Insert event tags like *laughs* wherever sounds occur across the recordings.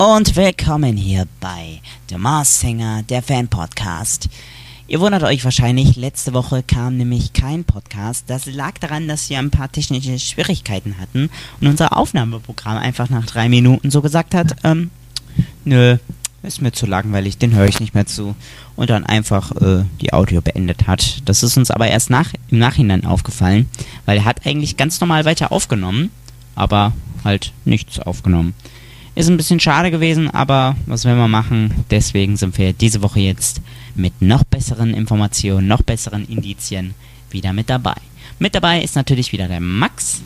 Und willkommen hier bei The Mars Singer, der Fan-Podcast. Ihr wundert euch wahrscheinlich, letzte Woche kam nämlich kein Podcast. Das lag daran, dass wir ein paar technische Schwierigkeiten hatten und unser Aufnahmeprogramm einfach nach drei Minuten so gesagt hat, ähm, nö, ist mir zu langweilig, den höre ich nicht mehr zu. Und dann einfach äh, die Audio beendet hat. Das ist uns aber erst nach, im Nachhinein aufgefallen, weil er hat eigentlich ganz normal weiter aufgenommen, aber halt nichts aufgenommen. Ist ein bisschen schade gewesen, aber was will man machen? Deswegen sind wir diese Woche jetzt mit noch besseren Informationen, noch besseren Indizien wieder mit dabei. Mit dabei ist natürlich wieder der Max.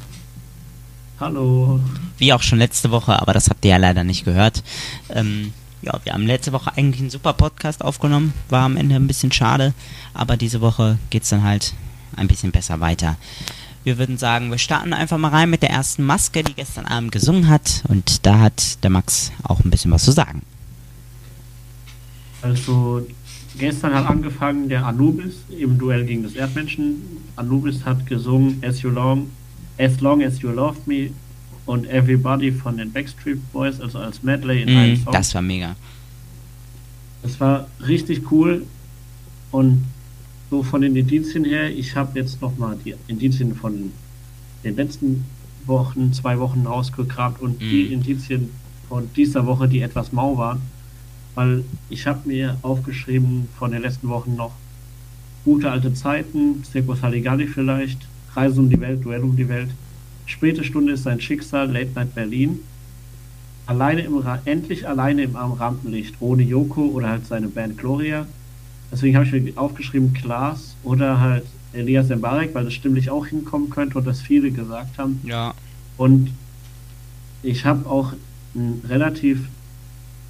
Hallo. Wie auch schon letzte Woche, aber das habt ihr ja leider nicht gehört. Ähm, ja, wir haben letzte Woche eigentlich einen super Podcast aufgenommen. War am Ende ein bisschen schade, aber diese Woche geht es dann halt ein bisschen besser weiter. Wir würden sagen, wir starten einfach mal rein mit der ersten Maske, die gestern Abend gesungen hat. Und da hat der Max auch ein bisschen was zu sagen. Also, gestern hat angefangen der Anubis im Duell gegen das Erdmenschen. Anubis hat gesungen As You Long, As Long As You Loved Me und Everybody von den Backstreet Boys, also als Medley in Mm, einem Song. das war mega. Das war richtig cool und so von den Indizien her, ich habe jetzt nochmal die Indizien von den letzten Wochen, zwei Wochen rausgekramt und die Mhm. Indizien von dieser Woche, die etwas mau waren, weil ich habe mir aufgeschrieben von den letzten Wochen noch gute alte Zeiten, Circus Halligalli vielleicht, Reise um die Welt, Duell um die Welt, späte Stunde ist sein Schicksal, Late Night Berlin, alleine im endlich alleine im am Rampenlicht, ohne Yoko oder halt seine Band Gloria. Deswegen habe ich mir aufgeschrieben Klaas oder halt Elias Mbarek, weil das stimmlich auch hinkommen könnte und das viele gesagt haben. Ja. Und ich habe auch einen relativ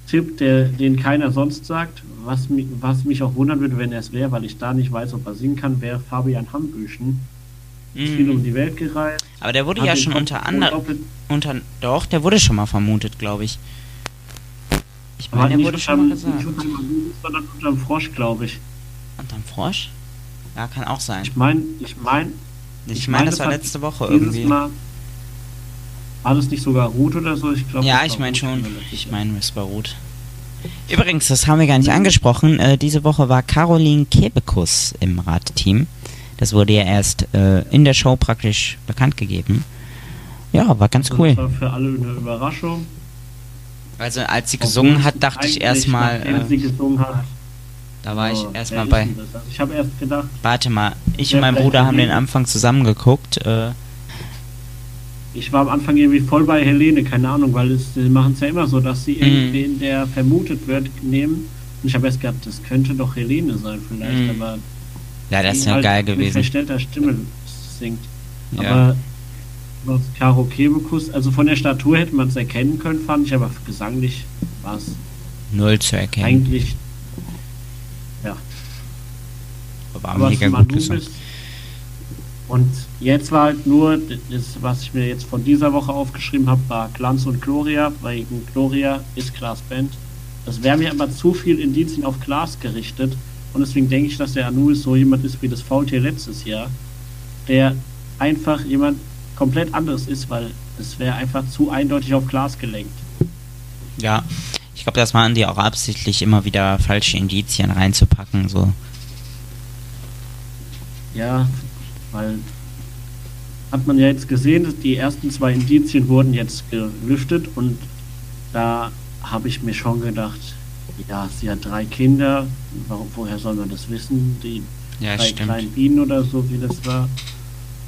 Tipp, der, den keiner sonst sagt, was, mi- was mich auch wundern würde, wenn er es wäre, weil ich da nicht weiß, ob er singen kann, wäre Fabian Hambüchen. Ist viel um die Welt gereist. Aber der wurde ja schon unter anderem. Unter, doch, der wurde schon mal vermutet, glaube ich. Ich Aber meine, der nicht wurde schon mal gesagt. nicht unterm Anubis, sondern unterm Frosch, glaube ich. Unterm Frosch? Ja, kann auch sein. Ich meine, ich meine, Ich, ich meine, mein, das das war letzte Woche irgendwie. Mal war das nicht sogar Ruth oder so? Ich glaube. Ja, das ich meine schon. nicht Ich meine, es war Ruth. Übrigens, das haben wir gar nicht angesprochen. Äh, diese Woche war Caroline Kebekus im Radteam. Das wurde ja erst äh, in der Show praktisch bekannt gegeben. Ja, war ganz Das cool. war für alle eine Überraschung. Also als sie gesungen hat, dachte ich erstmal, nachdem sie äh, gesungen hat. da war ich oh, erstmal bei. ich habe erst gedacht, Warte mal, ich und mein Bruder haben den? Anfang zusammengeguckt. Äh, ich war am Anfang irgendwie voll bei Helene, keine Ahnung, weil es, sie machen es ja immer so, dass sie Mhm. irgendwen, der vermutet wird, nehmen. Und ich habe erst gedacht, das könnte doch Helene sein vielleicht, Mhm. aber ja, das ist ja halt geil mit gewesen. verstellter Stimme singt. Ja. Aber was Caro Kebekus, also von der Statur hätte man es erkennen können, fand ich, aber gesanglich war es Null zu erkennen. eigentlich, ja, War aber mega gut gesungen. Und jetzt war halt nur, das, was ich mir jetzt von dieser Woche aufgeschrieben habe, war Glanz und Gloria, weil Gloria ist Klaas Band. Das wäre mir aber zu viel Indizien auf Klaas gerichtet. Und deswegen denke ich, dass der Anubis so jemand ist wie das Faultier letztes Jahr, der einfach jemand komplett anderes ist, weil es wäre einfach zu eindeutig auf Klaas gelenkt. Ja, ich glaube, das machen die auch absichtlich, immer wieder falsche Indizien reinzupacken. So. Ja, weil hat man ja jetzt gesehen, dass die ersten zwei Indizien wurden jetzt gelüftet und da habe ich mir schon gedacht, ja, sie hat drei Kinder, warum, woher soll man das wissen? Die Ja, drei stimmt. kleinen Bienen oder so, wie das war.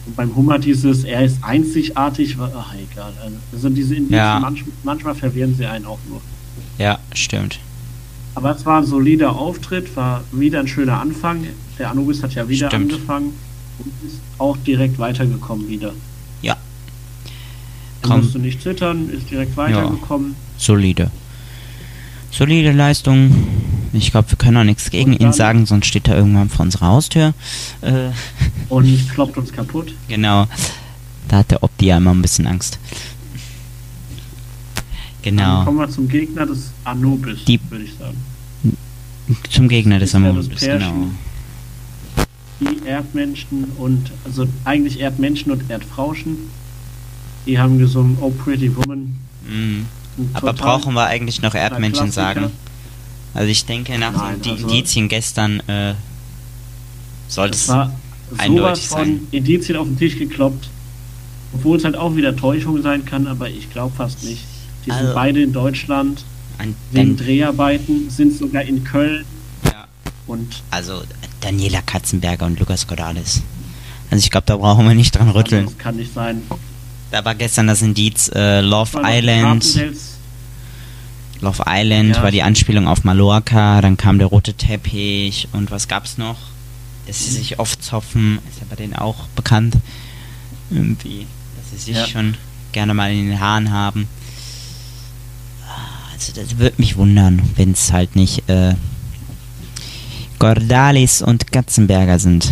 Und beim Hummer dieses, er ist einzigartig, ach egal. Also diese Indizien, Ja. manch, manchmal verwirren sie einen auch nur. Ja, stimmt. Aber es war ein solider Auftritt, war wieder ein schöner Anfang. Der Anubis hat ja wieder Stimmt. angefangen und ist auch direkt weitergekommen wieder. Ja. Er musste nicht zittern, ist direkt weitergekommen. Solide. Solide Leistung. Ich glaube, wir können auch nichts gegen ihn dann- sagen, sonst steht er irgendwann vor unserer Haustür. Äh, Und *laughs* kloppt uns kaputt. genau. Da hat der Opti ja immer ein bisschen Angst. Dann Genau. kommen wir zum Gegner des Anubis, Die- würde ich sagen. Zum Gegner des Amonus, genau. Die Erdmenschen und, also eigentlich Erdmenschen und Erdfrauschen, die haben gesungen Oh Pretty Woman. Mhm. Aber total brauchen wir eigentlich noch Erdmännchen sagen? Also ich denke, nach Nein, den also- Indizien gestern äh, sollte es... eindeutig sowas von Indizien auf den Tisch gekloppt. Obwohl es halt auch wieder Täuschung sein kann, aber ich glaube fast nicht. Die sind Also- beide in Deutschland, An, sind Dan, Dreharbeiten, sind sogar in Köln ja, und also Daniela Katzenberger und Lukas Cordalis. Also ich glaube, da brauchen wir nicht dran rütteln. das kann nicht sein. Da war gestern das Indiz äh, Love Island. Love Island Ja. war die Anspielung auf Mallorca, dann kam der rote Teppich und was gab's noch? Dass sie sich oft zopfen, ist ja bei denen auch bekannt. Irgendwie, dass sie sich Ja. schon gerne mal in den Haaren haben. Ah, Also das würde mich wundern, wenn es halt nicht äh, Gordalis und Katzenberger sind.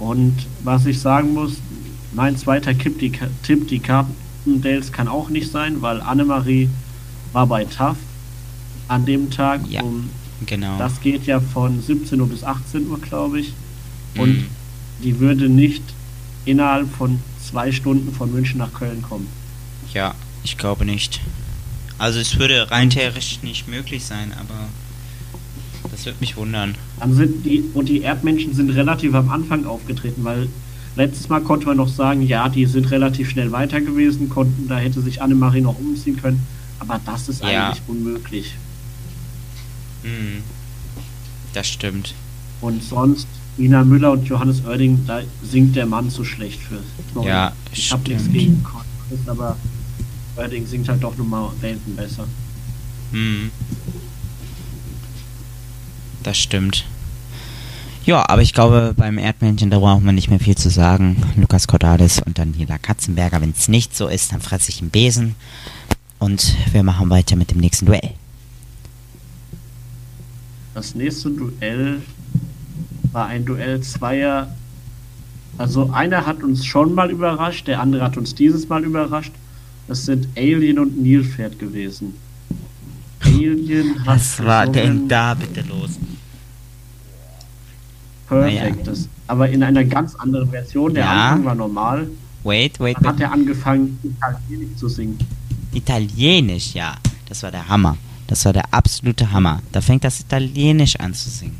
Und was ich sagen muss, mein zweiter Tipp, die, Tipp, die Carpendales kann auch nicht sein, weil Annemarie war bei TAF an dem Tag. Ja. Um, Genau. das geht ja von 17 Uhr bis 18 Uhr, glaube ich. Und Mm, die würde nicht innerhalb von zwei Stunden von München nach Köln kommen. ja, ich glaube nicht. Also es würde rein theoretisch nicht möglich sein, aber das würde mich wundern. Dann sind die, und die Erdmännchen sind relativ am Anfang aufgetreten, weil letztes Mal konnte man noch sagen, ja, die sind relativ schnell weiter gewesen, konnten, da hätte sich Annemarie noch umziehen können. Aber das ist Ja. eigentlich unmöglich. Mm, Das stimmt. Und sonst, Ina Müller und Johannes Oerding, da singt der Mann zu schlecht für. Sorry. Ja, ich habe nichts gegen Chris, aber Oerding singt halt doch nochmal Welten besser. Hm. Das stimmt. Ja, aber ich glaube, beim Erdmännchen, da brauchen wir nicht mehr viel zu sagen. Lukas Cordalis und Daniela Katzenberger. Wenn es nicht so ist, dann fresse ich einen Besen. Und wir machen weiter mit dem nächsten Duell. Das nächste Duell war ein Duell zweier. Also einer hat uns schon mal überrascht, der andere hat uns dieses Mal überrascht. Das sind Alien und Nilpferd gewesen. Alien hat gesungen da bitte los? Perfektes. Aber in einer ganz anderen Version. Der Ja. Anfang war normal. Wait, wait, Dann hat wait. er angefangen, Italienisch zu singen. Italienisch, ja. Das war der Hammer. Das war der absolute Hammer. Da fängt das Italienisch an zu singen.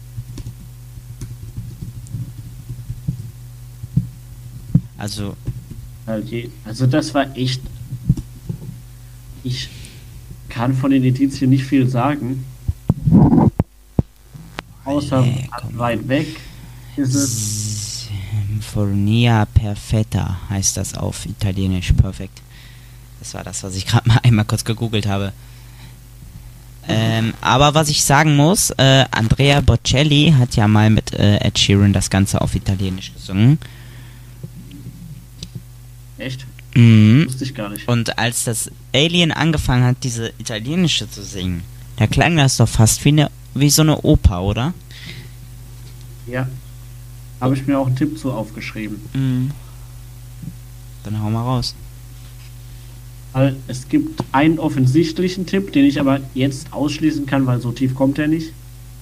Also, Italien- Also das war echt. Ich kann von den Indizien nicht viel sagen. Außer komm. weit weg Symphonia Perfetta heißt das auf Italienisch. Perfekt. Das war das, was ich gerade mal *laughs* einmal kurz gegoogelt habe. Ähm, aber was ich sagen muss, äh, Andrea Bocelli hat ja mal mit äh, Ed Sheeran das Ganze auf Italienisch gesungen. Echt? Mhm. Wusste ich gar nicht. Und als das Alien angefangen hat, diese italienische zu singen, da klang das doch fast wie, eine, wie so eine Oper, oder? Ja. Habe ich mir auch einen Tipp zu aufgeschrieben. Mhm. Dann hau mal raus. Es gibt einen offensichtlichen Tipp, den ich aber jetzt ausschließen kann, weil so tief kommt er nicht.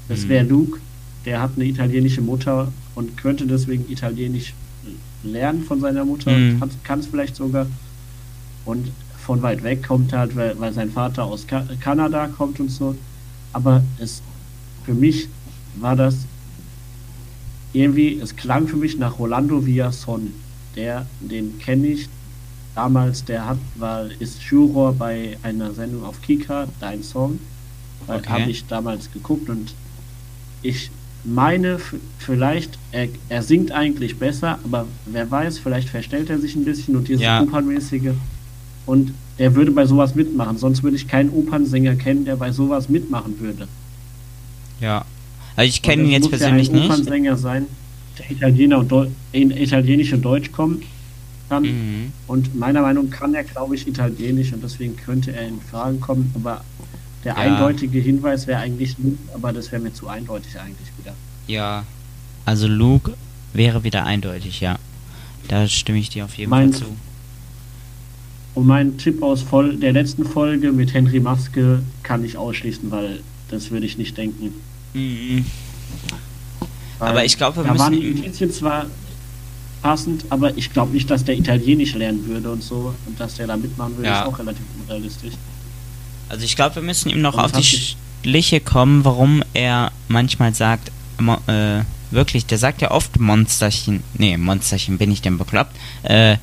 Das Mhm. wäre Luke. Der hat eine italienische Mutter und könnte deswegen Italienisch lernen von seiner Mutter. Mhm. Kann es vielleicht sogar. Und von weit weg kommt er halt, weil, weil sein Vater aus Ka Kanada kommt und so. Aber es für mich war das irgendwie, es klang für mich nach Rolando Villason. Der, den kenne ich damals, der hat, war, ist Juror bei einer Sendung auf Kika, Dein Song. Okay. habe ich damals geguckt und ich meine, vielleicht, er, er singt eigentlich besser, aber wer weiß, vielleicht verstellt er sich ein bisschen und dieses Ja. Opernmäßige. Und er würde bei sowas mitmachen. Sonst würde ich keinen Opernsänger kennen, der bei sowas mitmachen würde. Ja. Also ich kenne ihn jetzt muss persönlich ja ein nicht. Opernsänger sein, der Italiener und Deu in Italienisch und Deutsch kommt kann. Mhm. Und meiner Meinung nach kann er, glaube ich, Italienisch und deswegen könnte er in Fragen kommen. Aber der Ja. eindeutige Hinweis wäre eigentlich nicht, aber das wäre mir zu eindeutig eigentlich wieder. Ja. Also Luke wäre wieder eindeutig, ja. Da stimme ich dir auf jeden Mein- Fall zu. Und mein Tipp aus voll der letzten Folge mit Henry Maske kann ich ausschließen, weil das würde ich nicht denken. Mhm. Aber ich glaube, wir da waren die Indizien zwar, passend, aber ich glaube nicht, dass der Italienisch lernen würde und so und dass der da mitmachen würde, Ja. ist auch relativ unrealistisch. Also ich glaube, wir müssen ihm noch Und auf die Schliche kommen, warum er manchmal sagt, äh, wirklich, der sagt ja oft Monsterchen, nee, Monsterchen, bin ich denn bekloppt, äh,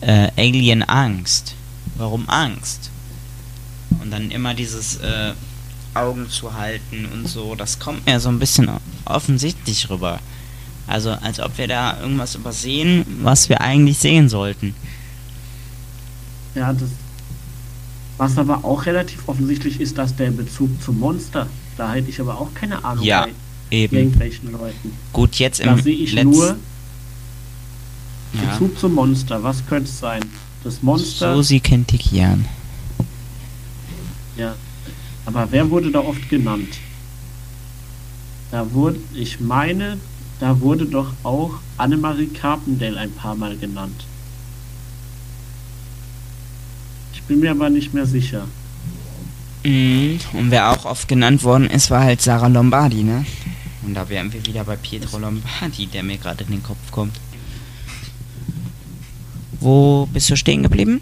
äh, Alien Angst. Warum Angst? Und dann immer dieses, äh, Augen zu halten und so, das kommt mir so ein bisschen offensichtlich rüber. Also, als ob wir da irgendwas übersehen, was wir eigentlich sehen sollten. Ja, das. Was aber auch relativ offensichtlich ist, dass der Bezug zum Monster, da hätte ich aber auch keine Ahnung Ja, bei Eben. irgendwelchen Leuten. Gut, jetzt im Da sehe ich Letz- nur ja. Bezug zum Monster. Was könnte es sein? Das Monster. Susi Kentikian. Ja. Aber wer wurde da oft genannt? Da wurde, ich meine, da wurde doch auch Annemarie Carpendale ein paar Mal genannt. Ich bin mir aber nicht mehr sicher. Mhm. Und wer auch oft genannt worden ist, war halt Sarah Lombardi, ne? Und da wären wir wieder bei Pietro Lombardi, der mir gerade in den Kopf kommt. Wo bist du stehen geblieben?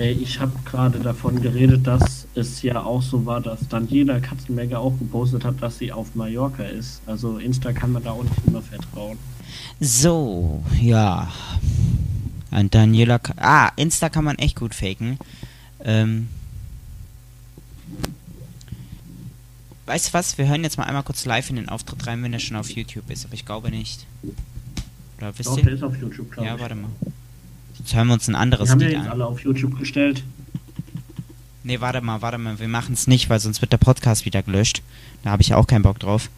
Äh, ich habe gerade davon geredet, dass es ja auch so war, dass Daniela Katzenberger auch gepostet hat, dass sie auf Mallorca ist. Also Insta kann man da auch nicht immer vertrauen. So, ja. An Daniela. Ah, Insta kann man echt gut faken. Ähm. Weißt du was? Wir hören jetzt mal einmal kurz live in den Auftritt rein, wenn er schon auf YouTube ist. Aber ich glaube nicht. Oder wisst Doch, ihr? der ist auf YouTube, glaube Ja, ich. warte mal. Jetzt hören wir uns ein Die anderes haben ja Lied jetzt an. alle auf YouTube gestellt. Nee, warte mal, warte mal. Wir machen es nicht, weil sonst wird der Podcast wieder gelöscht. Da habe ich auch keinen Bock drauf.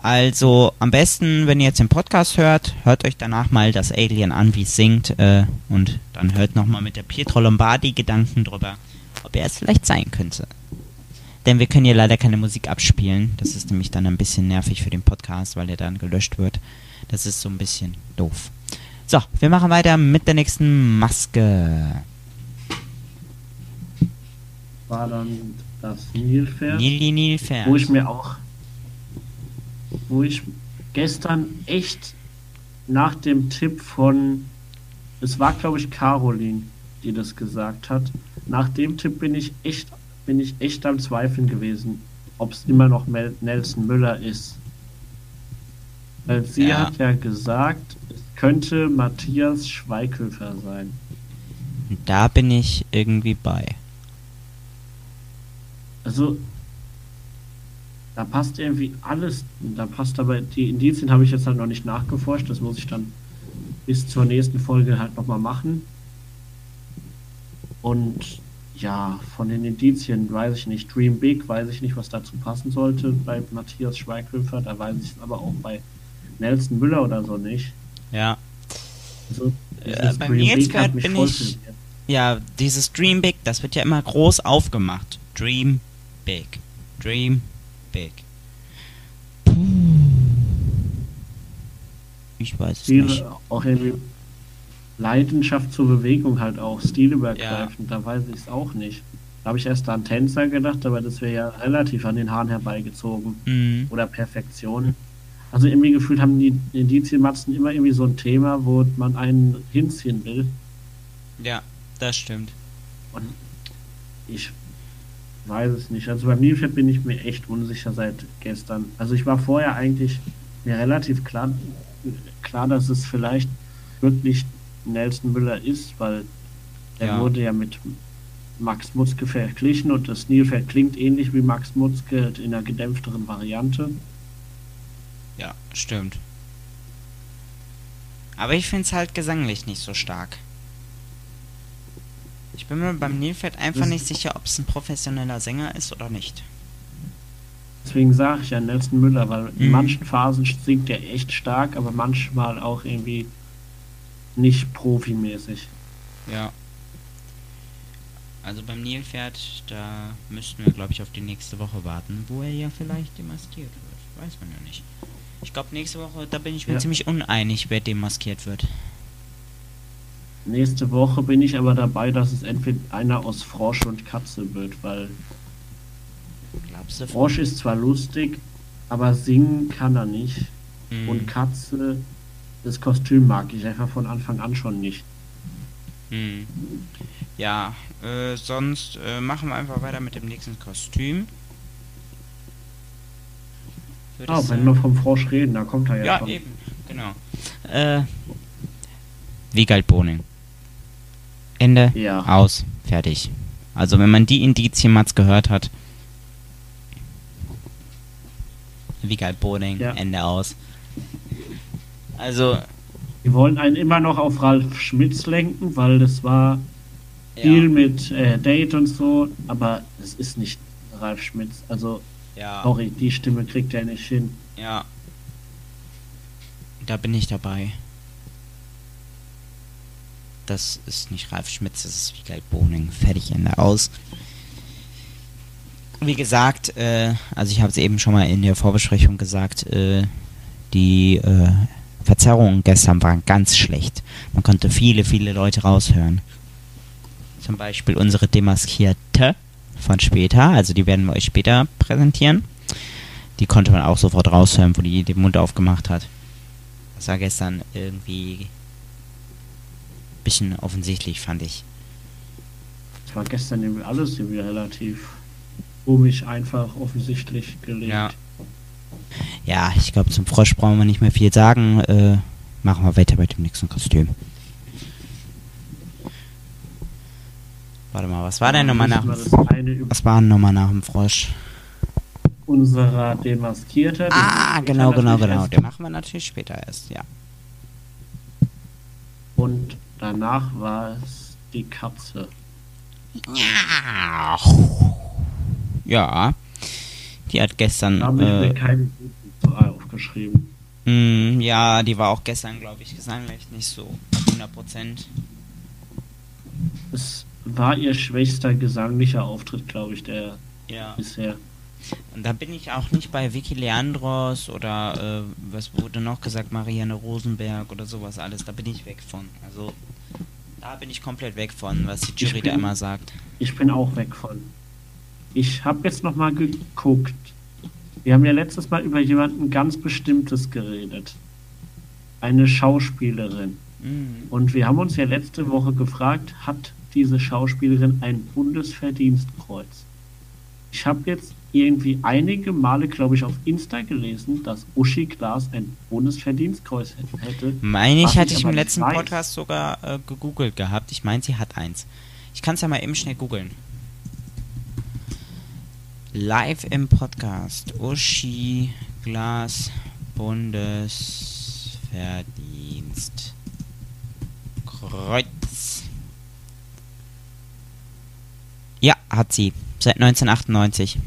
Also, am besten, wenn ihr jetzt den Podcast hört, hört euch danach mal das Alien an, wie es singt. Äh, und dann hört nochmal mit der Pietro Lombardi Gedanken drüber, ob er es vielleicht sein könnte. Denn wir können hier leider keine Musik abspielen. Das ist nämlich dann ein bisschen nervig für den Podcast, weil er dann gelöscht wird. Das ist so ein bisschen doof. So, wir machen weiter mit der nächsten Maske. War dann das Nilpferd. Nili Nilpferd. wo ich mir auch, wo ich gestern echt nach dem Tipp von, es war glaube ich Caroline, die das gesagt hat, nach dem Tipp bin ich echt, bin ich echt am Zweifeln gewesen, ob es immer noch Mel Nelson Müller ist. Weil sie Ja. hat ja gesagt, es könnte Matthias Schweighöfer sein. Da bin ich irgendwie bei. Also, da passt irgendwie alles. Da passt aber, die Indizien habe ich jetzt halt noch nicht nachgeforscht. Das muss ich dann bis zur nächsten Folge halt nochmal machen. Und ja, von den Indizien weiß ich nicht. Dream Big weiß ich nicht, was dazu passen sollte bei Matthias Schweighöfer. Da weiß ich es aber auch bei Nelson Müller oder so nicht. Ja. Also, Äh, dieses bei Dream mir jetzt Big hat grad mich bin ich-. Ja, dieses Dream Big, das wird ja immer groß aufgemacht. Dream Big. Dream Big. Puh. Ich weiß es nicht. Viele auch irgendwie Leidenschaft zur Bewegung halt auch, stilübergreifend, da weiß ich es auch nicht. Da habe ich erst an Tänzer gedacht, aber das wäre ja relativ an den Haaren herbeigezogen. Mhm. Oder Perfektion. Also irgendwie gefühlt haben die Indizienmatzen immer irgendwie so ein Thema, wo man einen hinziehen will. Ja, das stimmt. Und ich weiß es nicht. Also beim Nilpferd bin ich mir echt unsicher seit gestern. Also ich war vorher eigentlich mir relativ klar, klar, dass es vielleicht wirklich Nelson Müller ist, weil er Ja. wurde ja mit Max Mutzke verglichen und das Nilpferd klingt ähnlich wie Max Mutzke in einer gedämpfteren Variante. Ja, stimmt. Aber ich finde es halt gesanglich nicht so stark. Ich bin mir beim Nilpferd einfach nicht sicher, ob es ein professioneller Sänger ist oder nicht. Deswegen sage ich ja Nelson Müller, weil in Mhm. manchen Phasen singt er echt stark, aber manchmal auch irgendwie nicht profimäßig. Ja. Also beim Nilpferd, da müssten wir, glaube ich, auf die nächste Woche warten, wo er ja vielleicht demaskiert wird. Weiß man ja nicht. Ich glaube, nächste Woche, da bin ich mir Ja. ziemlich uneinig, wer demaskiert wird. Nächste Woche bin ich aber dabei, dass es entweder einer aus Frosch und Katze wird, weil Glaubst du? Frosch ist zwar lustig, aber singen kann er nicht. Mhm. Und Katze das Kostüm mag ich einfach von Anfang an schon nicht. Hm. Ja, äh, sonst äh, machen wir einfach weiter mit dem nächsten Kostüm. Würde Ah, ich wenn sagen. wir vom Frosch reden, da kommt er ja, Ja, schon. eben, genau. Äh, Wiegald Boning. Ende, Ja. aus, fertig. Also wenn man die Indizien mal gehört hat. Wiegald Boning, Ja. Ende aus. Also, Die wollen einen immer noch auf Ralf Schmitz lenken, weil das war viel ja, mit äh, Date und so, aber es ist nicht Ralf Schmitz. Also, ja, sorry, die Stimme kriegt er nicht hin. ja. Da bin ich dabei. Das ist nicht Ralf Schmitz, das ist Wiegald Boning. Fertig, Ende aus. Wie gesagt, äh, also ich habe es eben schon mal in der Vorbesprechung gesagt, äh, die äh, Verzerrungen gestern waren ganz schlecht. Man konnte viele, viele Leute raushören. Zum Beispiel unsere Demaskierte von später, also die werden wir euch später präsentieren. Die konnte man auch sofort raushören, wo die den Mund aufgemacht hat. Das war gestern irgendwie bisschen offensichtlich, fand ich. Es war gestern irgendwie alles irgendwie relativ komisch, einfach, offensichtlich gelegt. Ja. Ja, ich glaube, zum Frosch brauchen wir nicht mehr viel sagen. Äh, machen wir weiter mit dem nächsten Kostüm. Warte mal, was war denn nochmal nach wir über Was war denn nochmal nach dem Frosch? unserer Demaskierte. Ah, wir genau, genau, genau. Den machen wir natürlich später erst, ja. Und danach war es die Katze. Ja. Ja. Die hat gestern. Da habe ich mir Äh, keine aufgeschrieben. mh, ja, die war auch gestern, glaube ich, gesanglich nicht so 100%. Es war ihr schwächster gesanglicher Auftritt, glaube ich, der Ja. bisher. Und da bin ich auch nicht bei Vicky Leandros oder äh, was wurde noch gesagt, Marianne Rosenberg oder sowas alles. Da bin ich weg von. Also da bin ich komplett weg von, was die Jury da bin- immer sagt. Ich bin auch weg von. Ich habe jetzt noch mal geguckt. Wir haben ja letztes Mal über jemanden ganz Bestimmtes geredet. Eine Schauspielerin. Mhm. Und wir haben uns ja letzte Woche gefragt, hat diese Schauspielerin ein Bundesverdienstkreuz? Ich habe jetzt irgendwie einige Male, glaube ich, auf Insta gelesen, dass Uschi Glas ein Bundesverdienstkreuz hätte. Meine ich, hatte ich im letzten weiß. Podcast sogar äh, gegoogelt gehabt. Ich meine, sie hat eins. Ich kann es ja mal eben schnell googeln. Live im Podcast. Uschi Glas Bundesverdienst. Ja, hat sie. Seit 1998.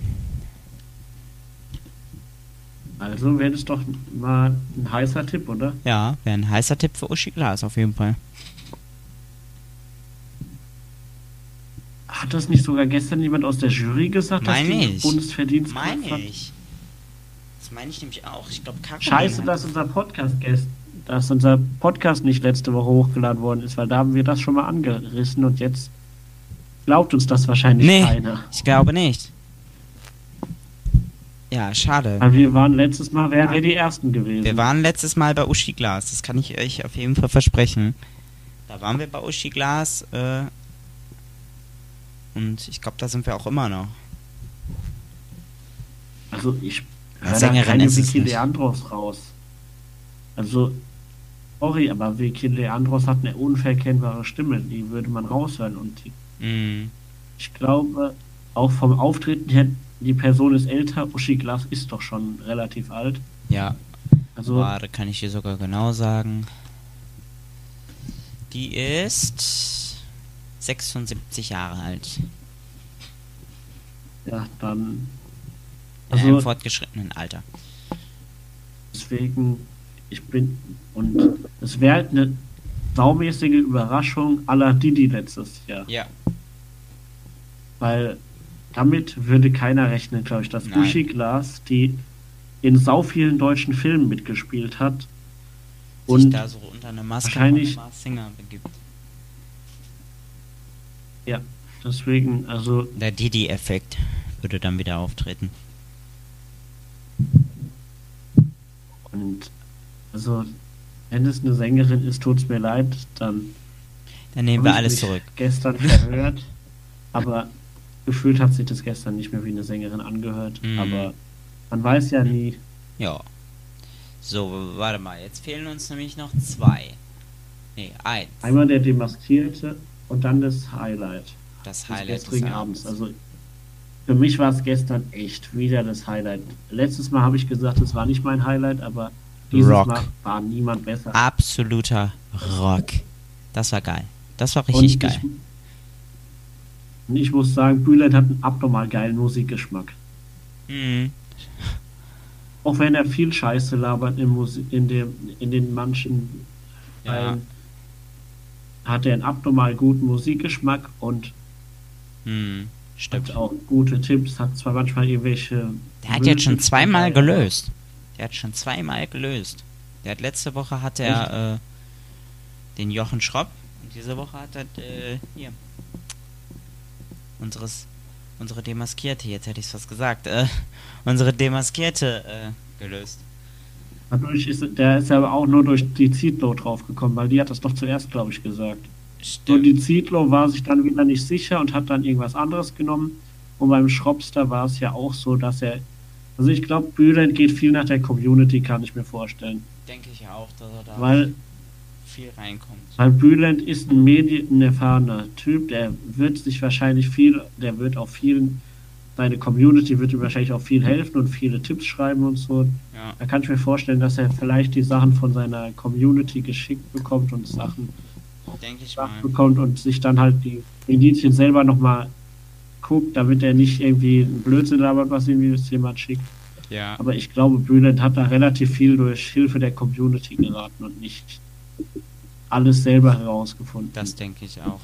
Also wäre das doch mal ein heißer Tipp, oder? Ja, wäre ein heißer Tipp für Uschi Glas auf jeden Fall. Hat das nicht sogar gestern jemand aus der Jury gesagt, Meine dass die ich. Bundesverdienstkreuz hat? Meine ich. Das meine ich nämlich auch. Ich glaube, Scheiße, dass unser Podcast gest dass unser Podcast nicht letzte Woche hochgeladen worden ist, weil da haben wir das schon mal angerissen und jetzt glaubt uns das wahrscheinlich Nee, keiner. ich glaube nicht. Ja, schade. Weil wir waren letztes Mal, wären wir die Ersten gewesen. Wir waren letztes Mal bei Uschi Glas, das kann ich euch auf jeden Fall versprechen. Da waren wir bei Uschi Glas äh, und ich glaube, da sind wir auch immer noch. also ich höre da keine Vicky. Leandros raus. Also, sorry, aber Vicky Leandros hat eine unverkennbare Stimme, die würde man raushören und die, Mm, ich glaube, auch vom Auftreten her, die Person ist älter, Uschi Glas ist doch schon relativ alt. ja, Also, warte, kann ich dir sogar genau sagen. Die ist 76 Jahre alt. ja, dann Also- einem fortgeschrittenen Alter. Deswegen, ich bin, und es wäre halt eine saumäßige Überraschung aller Didi letztes Jahr. Ja. Weil damit würde keiner rechnen, glaube ich, dass Nein. Uschi Glas, die in sau vielen deutschen Filmen mitgespielt hat, sich und da so unter eine Maske wahrscheinlich- Mars Singer begibt. ja, deswegen, also Der Didi-Effekt würde dann wieder auftreten. Und also wenn es eine Sängerin ist, tut's mir leid, dann Dann nehmen wir alles zurück. Gestern *laughs* verhört, aber gefühlt hat sich das gestern nicht mehr wie eine Sängerin angehört. Mhm. Aber man weiß ja nie. Ja. So, warte mal, jetzt fehlen uns nämlich noch zwei. Nee, eins. Einmal der Demaskierte und dann das Highlight Das des Highlight des gestrigen Abends. Abends. Also für mich war es gestern echt wieder das Highlight. Letztes Mal habe ich gesagt, es war nicht mein Highlight, aber dieses Rock. Mal war niemand besser. Absoluter Rock. Das war geil. Das war richtig und geil. Ich, und ich muss sagen, Bülent hat einen abnormal geilen Musikgeschmack. Mhm. Auch wenn er viel Scheiße labert in, Musik, in, dem, in den manchen Ja. Teilen, hat er einen abnormal guten Musikgeschmack und Mhm. Stimmt. hat auch gute Tipps, hat zwar manchmal irgendwelche. Der hat jetzt schon zweimal gelöst. Der hat schon zweimal gelöst. Der hat letzte Woche hat er äh, den Jochen Schropp und diese Woche hat er äh, hier unseres unsere Demaskierte, jetzt hätte ich es fast gesagt, äh, *laughs* unsere Demaskierte äh, gelöst. Dadurch ist, der ist aber auch nur durch die Zietlow draufgekommen, weil die hat das doch zuerst, glaube ich, gesagt. Und Stimmt. die Zietlow war sich dann wieder nicht sicher und hat dann irgendwas anderes genommen. Und beim Schropster war es ja auch so, dass er. Also ich glaube, Bülent geht viel nach der Community, kann ich mir vorstellen. Denke ich auch, dass er da Weil, viel reinkommt. weil Bülent ist ein medienerfahrener Typ, der wird sich wahrscheinlich viel, der wird auch vielen, seine Community wird ihm wahrscheinlich auch viel helfen und viele Tipps schreiben und so. Ja. Da kann ich mir vorstellen, dass er vielleicht die Sachen von seiner Community geschickt bekommt und Sachen Denke ich gesagt bekommt und sich dann halt die Indizien selber nochmal guckt, damit er nicht irgendwie einen Blödsinn labert, was ihm jetzt jemand schickt. Ja. Aber ich glaube, Bülent hat da relativ viel durch Hilfe der Community geraten und nicht alles selber herausgefunden. Das denke ich auch.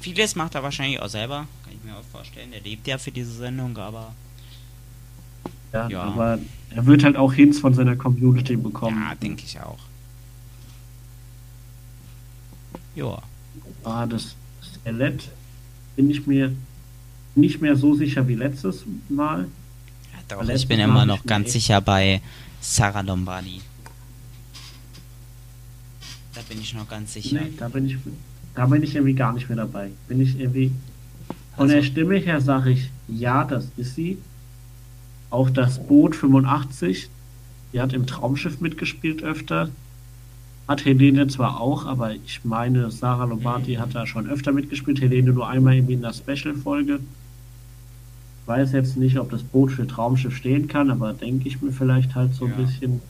Vieles macht er wahrscheinlich auch selber, kann ich mir auch vorstellen. Der lebt ja für diese Sendung, aber ja, ja. Aber er wird halt auch Hints von seiner Community bekommen. ja, denke ich auch. Ja. Ah, das Skelett bin ich mir nicht mehr so sicher wie letztes Mal. Ja, doch, Letztes ich bin Mal immer noch ganz sicher bei Sarah Lombardi. Da bin ich noch ganz sicher. Nee, da bin ich da bin ich irgendwie gar nicht mehr dabei. Bin ich irgendwie von der Also- Stimme her sage ich, ja, das ist sie. Auch das Boot 85, die hat im Traumschiff mitgespielt öfter. Hat Helene zwar auch, aber ich meine, Sarah Lombardi hat da schon öfter mitgespielt. Helene nur einmal irgendwie in der Special-Folge. Weiß jetzt nicht, ob das Boot für Traumschiff stehen kann, aber denke ich mir vielleicht halt so ein Ja. bisschen.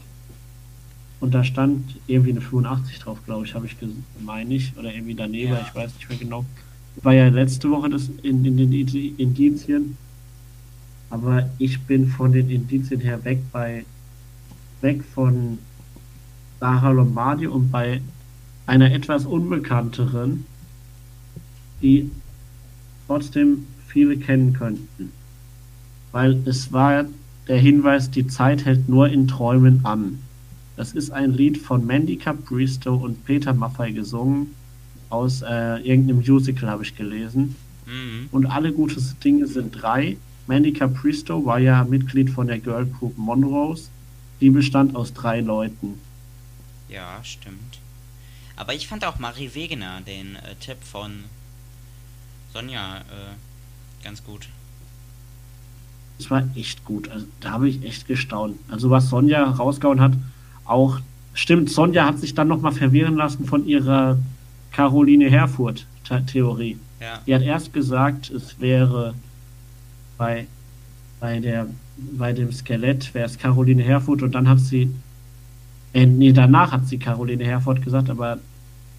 Und da stand irgendwie eine 85 drauf, glaube ich, habe ich meine ich. Oder irgendwie daneben, Ja. ich weiß nicht mehr genau. War ja letzte Woche das in, in den Indi- Indizien. Aber ich bin von den Indizien her weg bei weg von Sarah Lombardi und bei einer etwas unbekannteren, die trotzdem viele kennen könnten. Weil es war der Hinweis, die Zeit hält nur in Träumen an. Das ist ein Lied von Mandy Capristo und Peter Maffay gesungen. Aus äh, irgendeinem Musical habe ich gelesen. Mhm. Und alle gute Dinge sind drei. Mandy Capristo war ja Mitglied von der Girl Group Monrose. Die bestand aus drei Leuten. Ja, stimmt. Aber ich fand auch Marie Wegener, den äh, Tipp von Sonja, äh, ganz gut. Das war echt gut. Also, da habe ich echt gestaunt. Also was Sonja rausgehauen hat, auch stimmt, Sonja hat sich dann nochmal verwirren lassen von ihrer Caroline Herfurth-Theorie. Ja. Die hat erst gesagt, es wäre bei, bei, der, bei dem Skelett wäre es Caroline Herfurth und dann hat sie, äh, nee, danach hat sie Caroline Herfurth gesagt, aber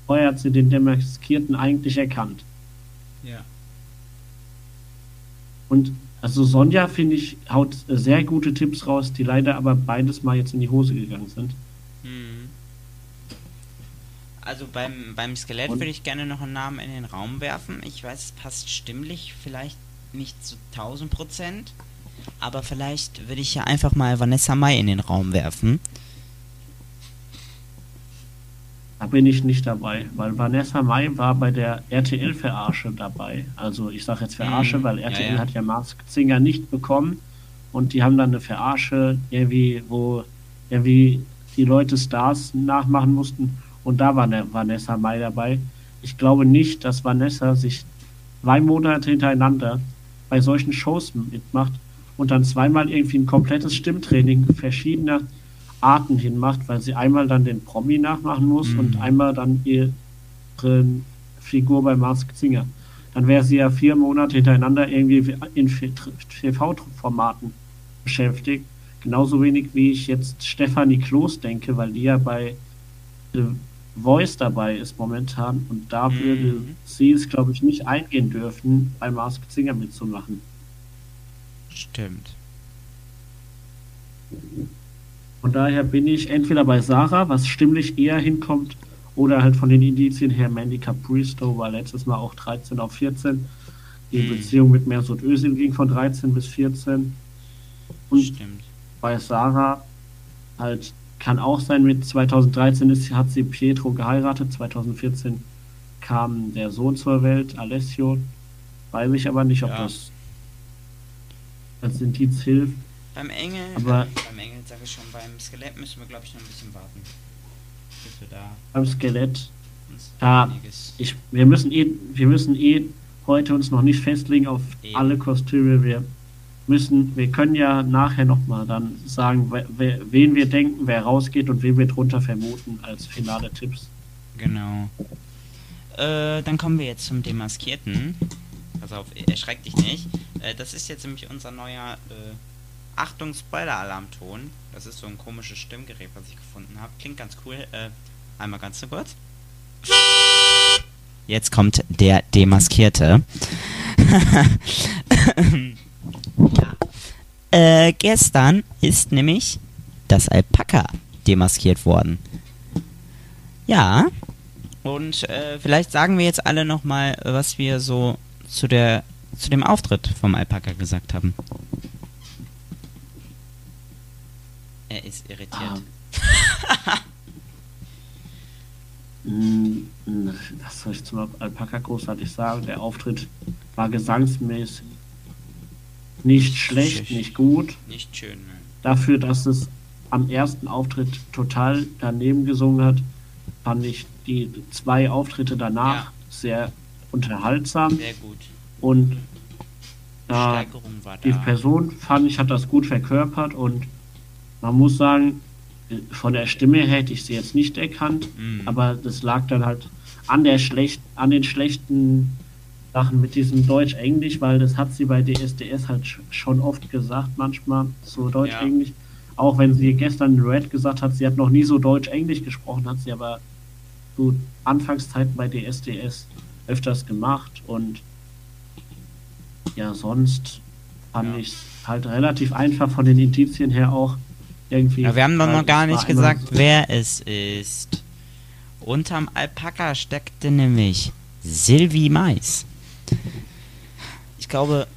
vorher hat sie den Demaskierten eigentlich erkannt. Ja. Und also Sonja, finde ich, haut sehr gute Tipps raus, die leider aber beides mal jetzt in die Hose gegangen sind. Mhm. Also beim, beim Skelett würde ich gerne noch einen Namen in den Raum werfen. Ich weiß, es passt stimmlich vielleicht nicht zu 1000 Prozent, aber vielleicht würde ich ja einfach mal Vanessa Mai in den Raum werfen. Da bin ich nicht dabei, weil Vanessa Mai war bei der RTL-Verarsche dabei. Also ich sage jetzt Verarsche, Mhm, weil ja, RTL ja. hat ja Masked Singer nicht bekommen und die haben dann eine Verarsche irgendwie, wo irgendwie die Leute Stars nachmachen mussten. Und da war ne, Vanessa Mai dabei. Ich glaube nicht, dass Vanessa sich zwei Monate hintereinander bei solchen Shows mitmacht und dann zweimal irgendwie ein komplettes Stimmtraining verschiedener Arten hinmacht, weil sie einmal dann den Promi nachmachen muss mhm. und einmal dann ihre Figur bei Masked Singer. Dann wäre sie ja vier Monate hintereinander irgendwie in TV-Formaten beschäftigt. Genauso wenig wie ich jetzt Stefanie Kloß denke, weil die ja bei The Voice dabei ist momentan und da mhm. würde sie es, glaube ich, nicht eingehen dürfen, bei Masked Singer mitzumachen. Stimmt. Von daher bin ich entweder bei Sarah, was stimmlich eher hinkommt, oder halt von den Indizien her Mandy Capristo war letztes Mal auch 13 auf 14. Die hm. Beziehung mit Mersut Özil ging von 13 bis 14. Und Stimmt. bei Sarah halt kann auch sein, mit 2013 ist, hat sie Pietro geheiratet, 2014 kam der Sohn zur Welt, Alessio. Weiß ich aber nicht, ob ja. das als Indiz hilft. Beim Engel, aber beim Engel sage ich schon, beim Skelett müssen wir glaube ich noch ein bisschen warten. Bis wir da beim Skelett. Ja, ich, wir müssen eh, wir müssen eh heute uns noch nicht festlegen auf Eben. alle Kostüme. Wir müssen, wir können ja nachher nochmal dann sagen, wer, wen wir denken, wer rausgeht und wen wir drunter vermuten als finale Tipps. Genau. Äh, dann kommen wir jetzt zum Demaskierten. Pass auf, erschreck dich nicht. Äh, das ist jetzt nämlich unser neuer äh, Achtung, Spoiler-Alarmton. Das ist so ein komisches Stimmgerät, was ich gefunden habe. Klingt ganz cool. Äh, einmal ganz kurz. Jetzt kommt der Demaskierte. *laughs* ja. Äh, gestern ist nämlich das Alpaka demaskiert worden. Ja. Und äh, vielleicht sagen wir jetzt alle nochmal, was wir so zu der zu dem Auftritt vom Alpaka gesagt haben. Er ist irritiert. Ah. *laughs* Was soll ich zum Alpaka großartig sagen? Der Auftritt war gesangsmäßig nicht schlecht, nicht gut. Nicht schön. Ne? Dafür, dass es am ersten Auftritt total daneben gesungen hat, fand ich die zwei Auftritte danach ja. sehr unterhaltsam. Sehr gut. Und äh, die Person fand ich hat das gut verkörpert und man muss sagen, von der Stimme her hätte ich sie jetzt nicht erkannt, mhm. aber das lag dann halt an der schlecht, an den schlechten Sachen mit diesem Deutsch-Englisch, weil das hat sie bei DSDS halt schon oft gesagt, manchmal so Deutsch-Englisch. Ja. Auch wenn sie gestern in Red gesagt hat, sie hat noch nie so Deutsch-Englisch gesprochen, hat sie aber so Anfangszeiten bei DSDS öfters gemacht und ja, sonst fand ja. ich halt relativ einfach von den Indizien her auch irgendwie. Ja, wir haben doch noch gar nicht gesagt, wer es ist. Unterm Alpaka steckte nämlich Sylvie Mais. Ich glaube,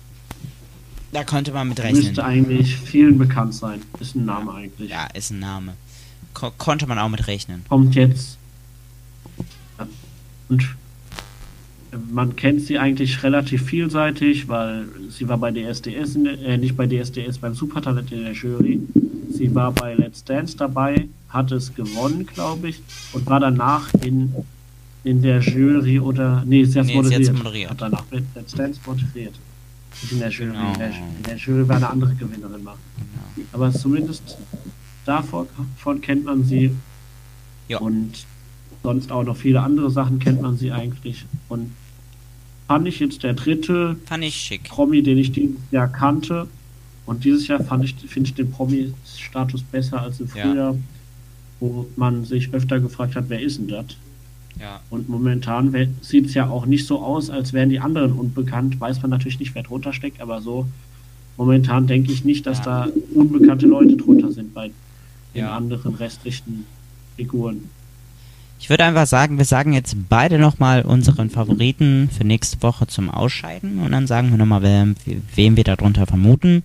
da konnte man mit rechnen. Müsste eigentlich vielen bekannt sein. Ist ein Name eigentlich. Ja, ist ein Name. Ko konnte man auch mit rechnen. Kommt jetzt. Und man kennt sie eigentlich relativ vielseitig, weil sie war bei DSDS, äh, nicht bei DSDS, beim Supertalent in der Jury. Sie war bei Let's Dance dabei, hat es gewonnen, glaube ich, und war danach in, in der Jury oder, nee, sie hat nee, moderiert. Sie moderiert. Hat danach Let's Dance moderiert. Nicht in der Jury. Genau. In, der, in, der, Jury war eine andere Gewinnerin machen. Genau. Aber zumindest davon kennt man sie. Ja. Und sonst auch noch viele andere Sachen kennt man sie eigentlich. Und fand ich jetzt der dritte. Promi, den ich dieses Jahr kannte. Und dieses Jahr fand ich, finde ich den Promi-Status besser als im Frühjahr, ja. wo man sich öfter gefragt hat, wer ist denn das? Ja. Und momentan sieht es ja auch nicht so aus, als wären die anderen unbekannt. Weiß man natürlich nicht, wer drunter steckt, aber so momentan denke ich nicht, dass ja. da unbekannte Leute drunter sind bei den anderen restlichen Figuren. Ich würde einfach sagen, wir sagen jetzt beide nochmal unseren Favoriten für nächste Woche zum Ausscheiden und dann sagen wir nochmal, wem, wem wir darunter vermuten.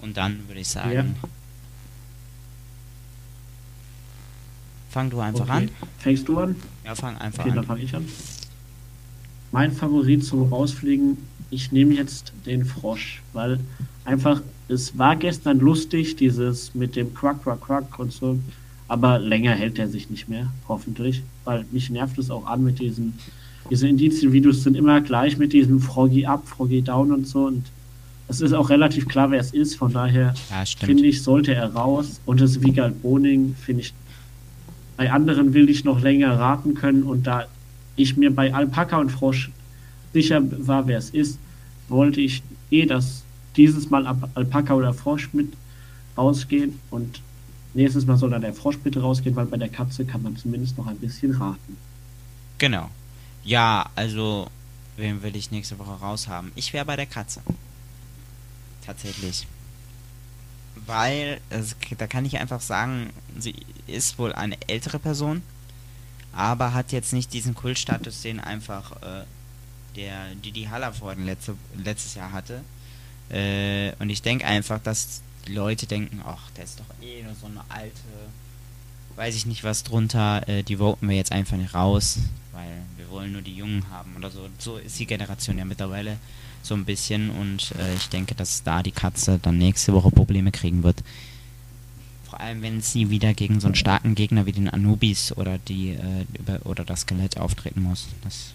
Und dann würde ich sagen, ja. fang du einfach okay. an. Fängst du an? Ja, fang einfach okay, an. dann fange ich an. Mein Favorit zum Rausfliegen, ich nehme jetzt den Frosch, weil einfach, es war gestern lustig, dieses mit dem Quack, Quack, Quack und so, Aber länger hält er sich nicht mehr, hoffentlich. Weil mich nervt es auch an mit diesen, diese Indizienvideos sind immer gleich mit diesem Froggy up, Froggy down und so. Und es ist auch relativ klar, wer es ist. Von daher Ja, finde ich, sollte er raus. Und das Wiegald Boning finde ich, bei anderen will ich noch länger raten können. Und da ich mir bei Alpaka und Frosch sicher war, wer es ist, wollte ich eh, dass dieses Mal Al- Alpaka oder Frosch mit rausgehen und nächstes Mal soll dann der Frosch bitte rausgehen, weil bei der Katze kann man zumindest noch ein bisschen raten. Genau. Ja, also, wen will ich nächste Woche raushaben? Ich wäre bei der Katze. Tatsächlich. Weil, es, da kann ich einfach sagen, sie ist wohl eine ältere Person, aber hat jetzt nicht diesen Kultstatus, den einfach äh, der Didi Hallervorden letzte, letztes Jahr hatte. Äh, und ich denke einfach, dass die Leute denken, ach, der ist doch eh nur so eine alte, weiß ich nicht was drunter, äh, die voten wir jetzt einfach nicht raus, weil wir wollen nur die Jungen haben oder so. So ist die Generation ja mittlerweile so ein bisschen und äh, ich denke, dass da die Katze dann nächste Woche Probleme kriegen wird. Vor allem, wenn sie wieder gegen so einen starken Gegner wie den Anubis oder die äh, über, oder das Skelett auftreten muss. Das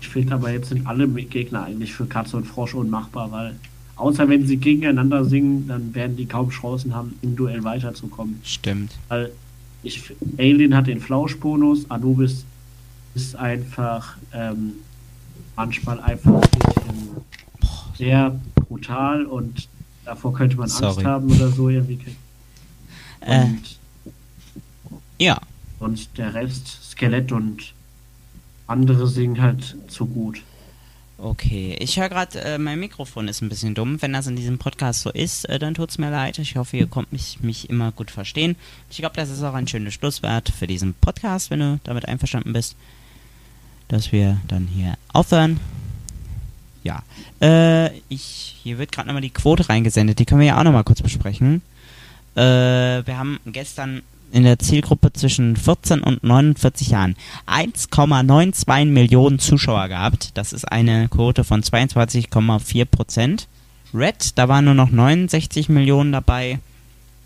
Ich finde aber jetzt sind alle Gegner eigentlich für Katze und Frosch unmachbar, weil außer wenn sie gegeneinander singen, dann werden die kaum Chancen haben, im Duell weiterzukommen. stimmt. Weil ich, Alien hat den Flauschbonus, Anubis ist einfach ähm, manchmal einfach ein bisschen sehr brutal und davor könnte man Sorry. Angst haben oder so irgendwie. Äh, Und, ja, und der Rest, Skelett und andere singen halt zu gut. Okay, ich höre gerade, äh, mein Mikrofon ist ein bisschen dumm. Wenn das in diesem Podcast so ist, äh, dann tut's mir leid. Ich hoffe, ihr könnt mich, mich immer gut verstehen. Ich glaube, das ist auch ein schönes Schlusswort für diesen Podcast, wenn du damit einverstanden bist, dass wir dann hier aufhören. Ja, äh, ich, hier wird gerade nochmal die Quote reingesendet. Die können wir ja auch nochmal kurz besprechen. Äh, wir haben gestern in der Zielgruppe zwischen 14 und 49 Jahren 1,92 Millionen Zuschauer gehabt. Das ist eine Quote von 22,4 Prozent. Red, da waren nur noch 69 Millionen dabei,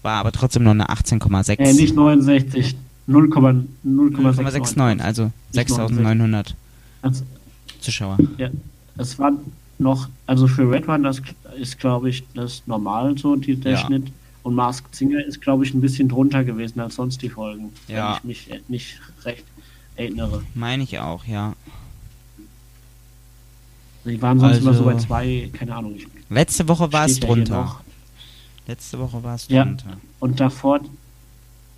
war aber trotzdem nur eine 18,6. Äh, nicht 69, 0,69. 0,69, also Nicht 6.900 Also, Zuschauer. ja, es war noch, also für Red One, das ist, glaube ich, das normal so, die, der Ja. Schnitt. Und Masked Singer ist, glaube ich, ein bisschen drunter gewesen als sonst die Folgen. Ja. Wenn ich mich äh, nicht recht erinnere. Meine ich auch, ja. Die waren sonst immer so bei Also- zwei, keine Ahnung. Ich, Letzte Woche war es ja drunter. Letzte Woche war es Ja. drunter. Und davor,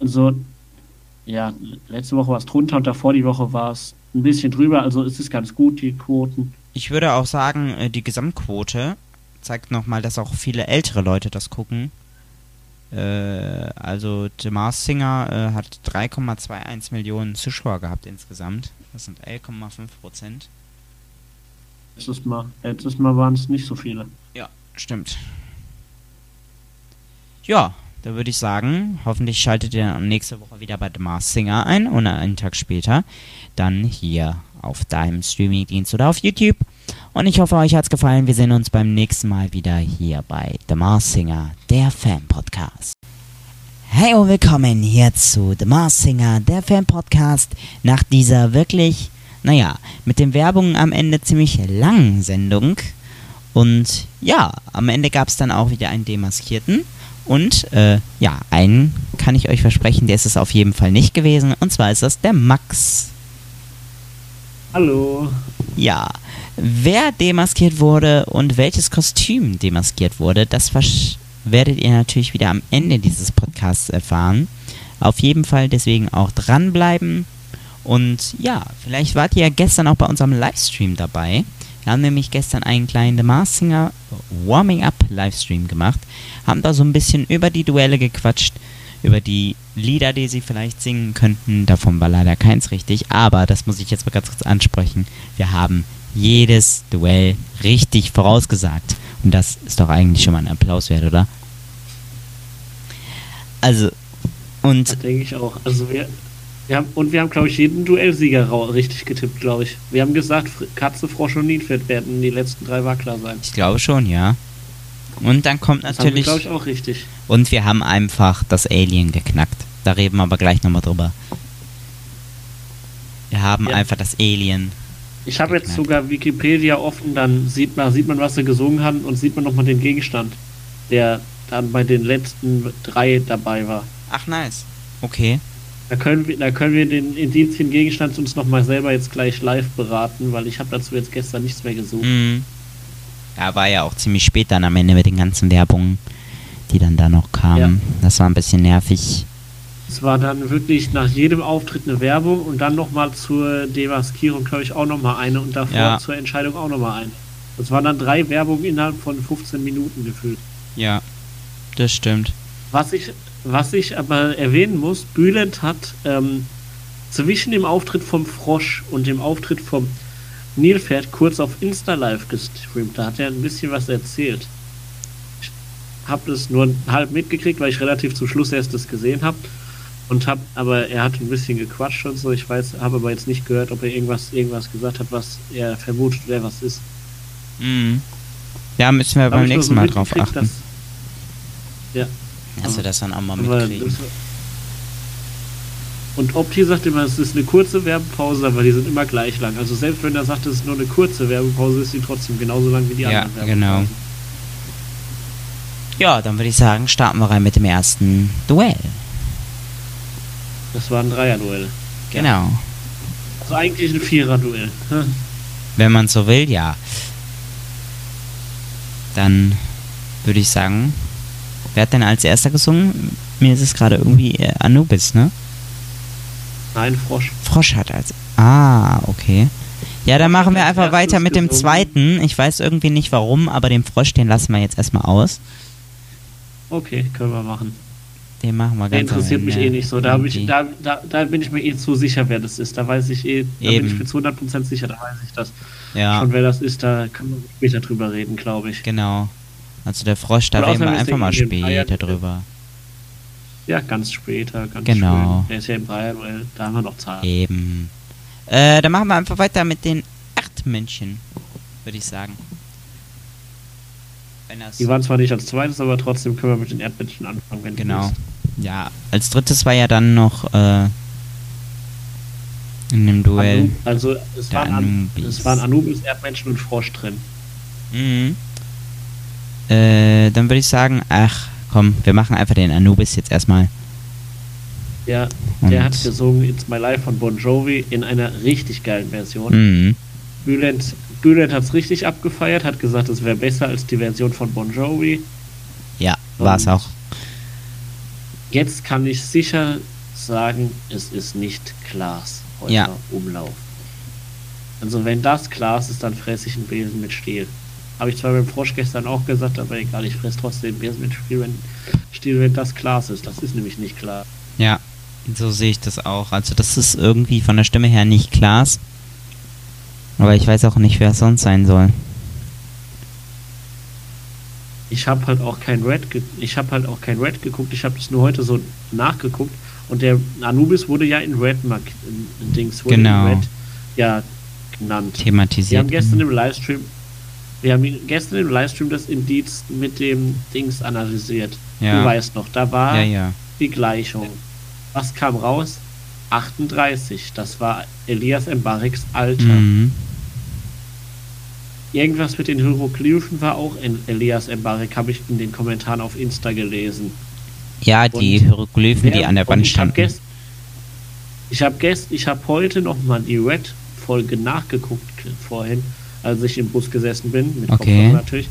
so, ja, letzte Woche war es drunter und davor die Woche war es ein bisschen drüber. Also es ist ganz gut, die Quoten. Ich würde auch sagen, äh, die Gesamtquote zeigt nochmal, dass auch viele ältere Leute das gucken. Äh, also The Mars Singer äh, hat 3,21 Millionen Zuschauer gehabt insgesamt. Das sind 11,5 Prozent. Letztes Mal, letztes Mal waren es nicht so viele. Ja, stimmt. Ja, da würde ich sagen, hoffentlich schaltet ihr nächste Woche wieder bei The Mars Singer ein und einen Tag später dann hier auf deinem Streamingdienst oder auf YouTube. Und ich hoffe, euch hat's gefallen. Wir sehen uns beim nächsten Mal wieder hier bei The Mars Singer, der Fan-Podcast. Hey und willkommen hier zu The Mars Singer, der Fan-Podcast. Nach dieser wirklich, naja, mit den Werbungen am Ende ziemlich langen Sendung. Und ja, am Ende gab es dann auch wieder einen Demaskierten. Und äh, ja, einen kann ich euch versprechen, der ist es auf jeden Fall nicht gewesen. Und zwar ist das der Max. Hallo. Ja, wer demaskiert wurde und welches Kostüm demaskiert wurde, das werdet ihr natürlich wieder am Ende dieses Podcasts erfahren. Auf jeden Fall deswegen auch dranbleiben. Und ja, vielleicht wart ihr ja gestern auch bei unserem Livestream dabei. Wir haben nämlich gestern einen kleinen The Mars Warming Up Livestream gemacht. Haben da so ein bisschen über die Duelle gequatscht, über die Lieder, die sie vielleicht singen könnten. Davon war leider keins richtig, aber das muss ich jetzt mal ganz kurz ansprechen. Wir haben jedes Duell richtig vorausgesagt. Und das ist doch eigentlich schon mal ein Applaus wert, oder? Also, und denke ich auch. Also wir, wir haben, und wir haben, glaube ich, jeden Duellsieger richtig getippt, glaube ich. Wir haben gesagt, Katze, Frosch und Niedfeld werden die letzten drei Wackler sein. ich glaube schon, ja. Und dann kommt Das natürlich. glaube ich, auch richtig. Und wir haben einfach das Alien geknackt. Da reden wir aber gleich nochmal drüber. Wir haben Ja. einfach das Alien. Ich habe jetzt sogar Wikipedia offen, dann sieht man, sieht man, was sie gesungen haben und sieht man nochmal den Gegenstand, der dann bei den letzten drei dabei war. Ach, nice. Okay. Da können wir, da können wir den Indizien-Gegenstand uns nochmal selber jetzt gleich live beraten, weil ich habe dazu jetzt gestern nichts mehr gesucht. Mhm. Ja, war ja auch ziemlich spät dann am Ende mit den ganzen Werbungen, die dann da noch kamen. Ja. Das war ein bisschen nervig. Es war dann wirklich nach jedem Auftritt eine Werbung und dann nochmal zur Demaskierung, glaube ich, auch nochmal eine und davor Ja. zur Entscheidung auch nochmal eine. Das waren dann drei Werbungen innerhalb von 15 Minuten gefühlt. Ja, das stimmt. Was ich, was ich aber erwähnen muss, Bülent hat ähm, zwischen dem Auftritt vom Frosch und dem Auftritt vom Nilpferd kurz auf Insta Live gestreamt. Da hat er ein bisschen was erzählt. Ich habe das nur halb mitgekriegt, weil ich relativ zum Schluss erst das gesehen habe. Und hab, aber er hat ein bisschen gequatscht und so. Ich weiß, habe aber jetzt nicht gehört, ob er irgendwas, irgendwas gesagt hat, was er vermutet, wer was ist. Mhm. Ja, müssen wir beim nächsten so Mal drauf achten. dass- Also das dann auch mal mitkriegen. Und Opti sagt immer, es ist eine kurze Werbepause, aber die sind immer gleich lang. Also selbst wenn er sagt, es ist nur eine kurze Werbepause, ist sie trotzdem genauso lang wie die Ja, anderen genau. Werbepausen. Ja, dann würde ich sagen, starten wir rein mit dem ersten Duell. Das war ein Dreier-Duell. Genau. Also eigentlich ein Vierer-Duell. Hm. Wenn man so will, ja. Dann würde ich sagen, wer hat denn als erster gesungen? Mir ist es gerade irgendwie äh, Anubis, ne? Nein, Frosch. Frosch hat als. Ah, okay. Ja, dann machen wir einfach weiter mit dem zweiten. Ich weiß irgendwie nicht warum, aber den Frosch, den lassen wir jetzt erstmal aus. Okay, können wir machen. Den machen wir Der ganz am interessiert mich eh nicht so. Da, ich, da, da, da bin ich mir eh zu sicher, wer das ist. Da weiß ich eh, da Eben. bin ich mir zu 100% sicher, da weiß ich das. Ja, Schon wer das ist, da können wir später drüber reden, glaube ich. genau. Also der Frosch, da reden wir einfach mal später drüber. Ja, ganz später, ganz Genau. schön. Der ist ja im Dreier-Duell, da haben wir noch Zeit. Eben. Äh, dann machen wir einfach weiter mit den Erdmännchen, würde ich sagen. Die waren zwar nicht als zweites, aber trotzdem können wir mit den Erdmännchen anfangen, wenn genau. Ja, als drittes war ja dann noch äh, in dem Duell. Anu, also es waren, An, Anubis. es waren Anubis, Erdmenschen und Frosch drin. Mhm. Äh, dann würde ich sagen, ach, komm, wir machen einfach den Anubis jetzt erstmal. Ja, Und- der hat gesungen It's My Life von Bon Jovi in einer richtig geilen Version. Mhm. Bülent, Bülent hat es richtig abgefeiert, hat gesagt, es wäre besser als die Version von Bon Jovi. Ja, war es auch. Jetzt kann ich sicher sagen, es ist nicht Glas heute Ja. Umlauf. Also wenn das Glas ist, dann fresse ich einen Besen mit Stiel. Habe ich zwar beim Frosch gestern auch gesagt, aber egal, ich fresse trotzdem Besen mit Stiel, wenn, Stiel, wenn das Glas ist. Das ist nämlich nicht klar. Ja, so sehe ich das auch. Also das ist irgendwie von der Stimme her nicht Klaas. Aber ich weiß auch nicht, wer es sonst sein soll. Ich habe halt auch kein Red, ich habe halt auch kein Red geguckt. Ich habe es nur heute so nachgeguckt und der Anubis wurde ja in Red Mark in, in Dings wurde Genau. in Red ja genannt. Wir Thematisiert. haben gestern im Livestream, wir haben gestern im Livestream das Indiz mit dem Dings analysiert. Ja. Du weißt noch, da war ja, ja. die Gleichung. Was kam raus? 38. Das war Elias Mbariks Alter. Mhm. Irgendwas mit den Hieroglyphen war auch in Elias Mbarik, habe ich in den Kommentaren auf Insta gelesen. Ja, die Und Hieroglyphen, die Wer- an der Wand ich hab standen. gest- Ich habe gest, ich habe heute noch mal die Red-Folge nachgeguckt vorhin, als ich im Bus gesessen bin, mit Okay. Kopfhörer natürlich.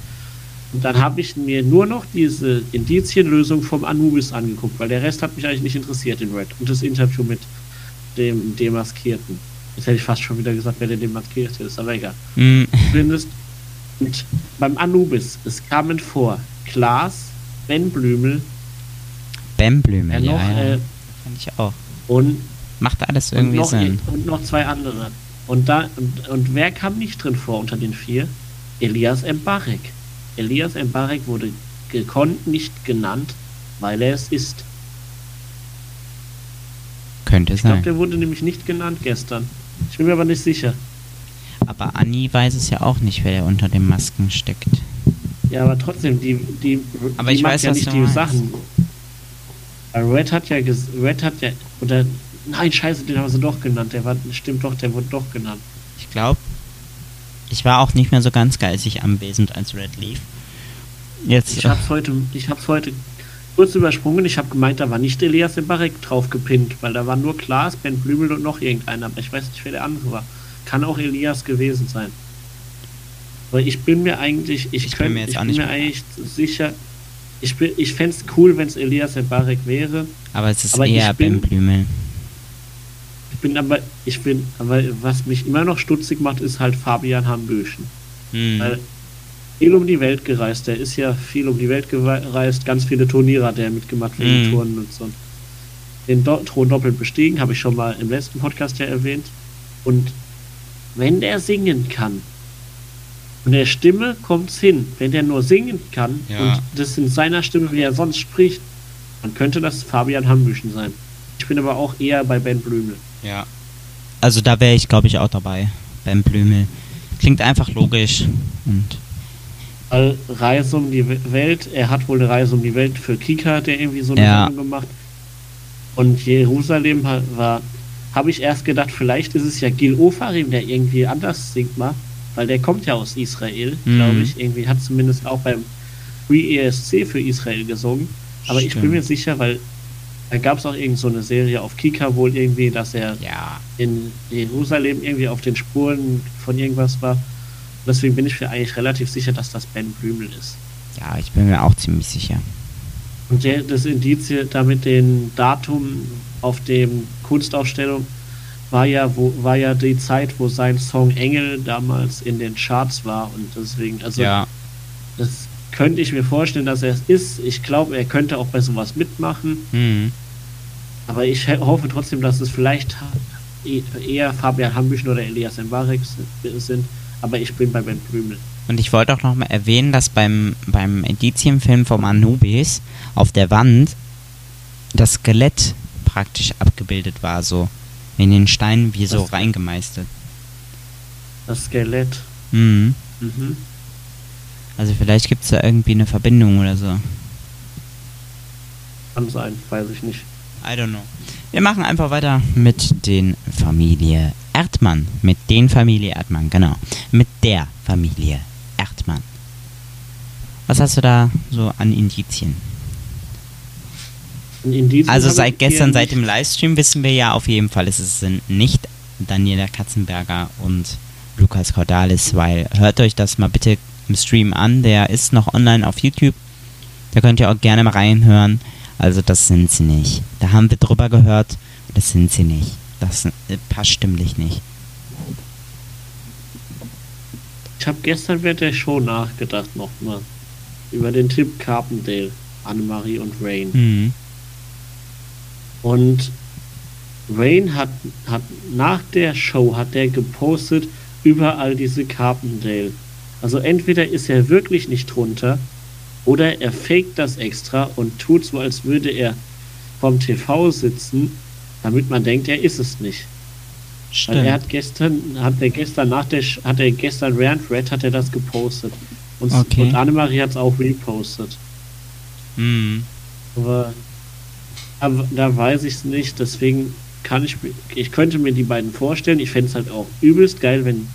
Und dann habe ich mir nur noch diese Indizienlösung vom Anubis angeguckt, weil der Rest hat mich eigentlich nicht interessiert in Red. Und das Interview mit dem Demaskierten. Jetzt hätte ich fast schon wieder gesagt, wer der Demaskierte ist, aber egal. Mhm. Zumindest. Und beim Anubis, es kamen vor Klaas, Ben Blümel, Bämblüme, wer ja, noch, ja. äh, Fand ich auch. und Macht alles und irgendwie noch, Sinn. und noch zwei andere. Und, da, und, und wer kam nicht drin vor unter den vier? Elias Mbarek. Elias Mbarek wurde gekonnt nicht genannt, weil er es ist. Könnte Ich glaube, sein. der wurde nämlich nicht genannt gestern. Ich bin mir aber nicht sicher. Aber Anni weiß es ja auch nicht, wer der unter den Masken steckt. Ja, aber trotzdem, die, die, Aber die ich weiß, ja nicht die meinst. Sachen. Red hat ja ges Red hat ja oder nein, scheiße, den haben sie doch genannt. Der war stimmt doch, der wurde doch genannt. Ich glaube, ich war auch nicht mehr so ganz geistig anwesend, als Red lief. Jetzt, Ich hab's heute, ich hab's heute kurz übersprungen. Ich habe gemeint, da war nicht Elias Mbarek drauf gepinnt, weil da war nur Klaas, Ben Blümel und noch irgendeiner. Aber ich weiß nicht, wer der andere war. Kann auch Elias gewesen sein. Aber ich bin mir eigentlich, ich, Ich bin könnt- mir jetzt ich auch bin nicht mir eigentlich sicher, ich, bin- ich fände es cool, wenn es Elias Mbarek wäre. aber es ist aber eher bin- Ben Blümel. Ich bin aber, ich bin, aber was mich immer noch stutzig macht, ist halt Fabian Hambüchen. Hm. Weil viel um die Welt gereist. Der ist ja viel um die Welt gereist. Ganz viele Turniere hat er mitgemacht wegen Mhm. Touren und so. Den Do Thron doppelt bestiegen, habe ich schon mal im letzten Podcast ja erwähnt. Und wenn der singen kann, und der Stimme kommt's hin, wenn der nur singen kann Ja. und das in seiner Stimme, wie er sonst spricht, dann könnte das Fabian Hambüchen sein. Ich bin aber auch eher bei Ben Blümel. Ja. Also da wäre ich, glaube ich, auch dabei. Ben Blümel. Klingt einfach logisch. Und Weil Reise um die We- Welt, er hat wohl eine Reise um die Welt für Kika, der irgendwie so eine Ja. Sendung gemacht. Und Jerusalem war, habe ich erst gedacht, vielleicht ist es ja Gil Ofarim, der irgendwie anders singt mal, weil der kommt ja aus Israel, Mhm. glaube ich. Irgendwie hat zumindest auch beim Free ESC für Israel gesungen. Aber ich bin Stimmt. mir sicher, weil da gab es auch irgend so eine Serie auf Kika wohl irgendwie, dass er ja. in Jerusalem irgendwie auf den Spuren von irgendwas war. Deswegen bin ich mir eigentlich relativ sicher, dass das Ben Blümel ist. Ja, ich bin mir auch ziemlich sicher. Und der, das Indiz hier da mit dem Datum auf dem Kunstausstellung war ja, wo, war ja die Zeit, wo sein Song Engel damals in den Charts war. Und deswegen, also ja. das könnte ich mir vorstellen, dass er es ist. Ich glaube, er könnte auch bei sowas mitmachen. Hm. Aber ich hoffe trotzdem, dass es vielleicht e- eher Fabian Hambüchen oder Elias Mbarek sind. Aber ich bin bei Ben Blümel. Und ich wollte auch noch mal erwähnen, dass beim, beim Indizienfilm vom Anubis auf der Wand das Skelett praktisch abgebildet war, so in den Steinen wie so Das- reingemeistert. Das Skelett. Mhm. Mhm. Also vielleicht gibt es da irgendwie eine Verbindung oder so. Kann sein, weiß ich nicht. I don't know. Wir machen einfach weiter mit den Familie Erdmann. Mit den Familie Erdmann, genau. Mit der Familie Erdmann. Was hast du da so an Indizien? Ein Indiz Also seit gestern, seit dem. Livestream wissen wir ja auf jeden Fall, es sind nicht Daniela Katzenberger und Lukas Cordalis, weil hört euch das mal bitte im Stream an, der ist noch online auf YouTube. Da könnt ihr auch gerne mal reinhören. Also das sind sie nicht. Da haben wir drüber gehört, das sind sie nicht. Das äh, passt stimmlich nicht. Ich habe gestern während der Show nachgedacht nochmal. Über den Tipp Carpendale, Annemarie und Rain. Mhm. Und Rain hat, hat nach der Show hat er gepostet überall diese Carpendale. Also entweder ist er wirklich nicht drunter oder er faked das extra und tut so, als würde er vom TV sitzen, damit man denkt, er ist es nicht. Weil er hat gestern, hat er gestern nach der, hat er gestern während Red hat er das gepostet. Und, Okay. und Annemarie hat es auch repostet. Mhm. Aber, aber da weiß ich es nicht, deswegen kann ich ich könnte mir die beiden vorstellen. Ich fände es halt auch übelst geil, wenn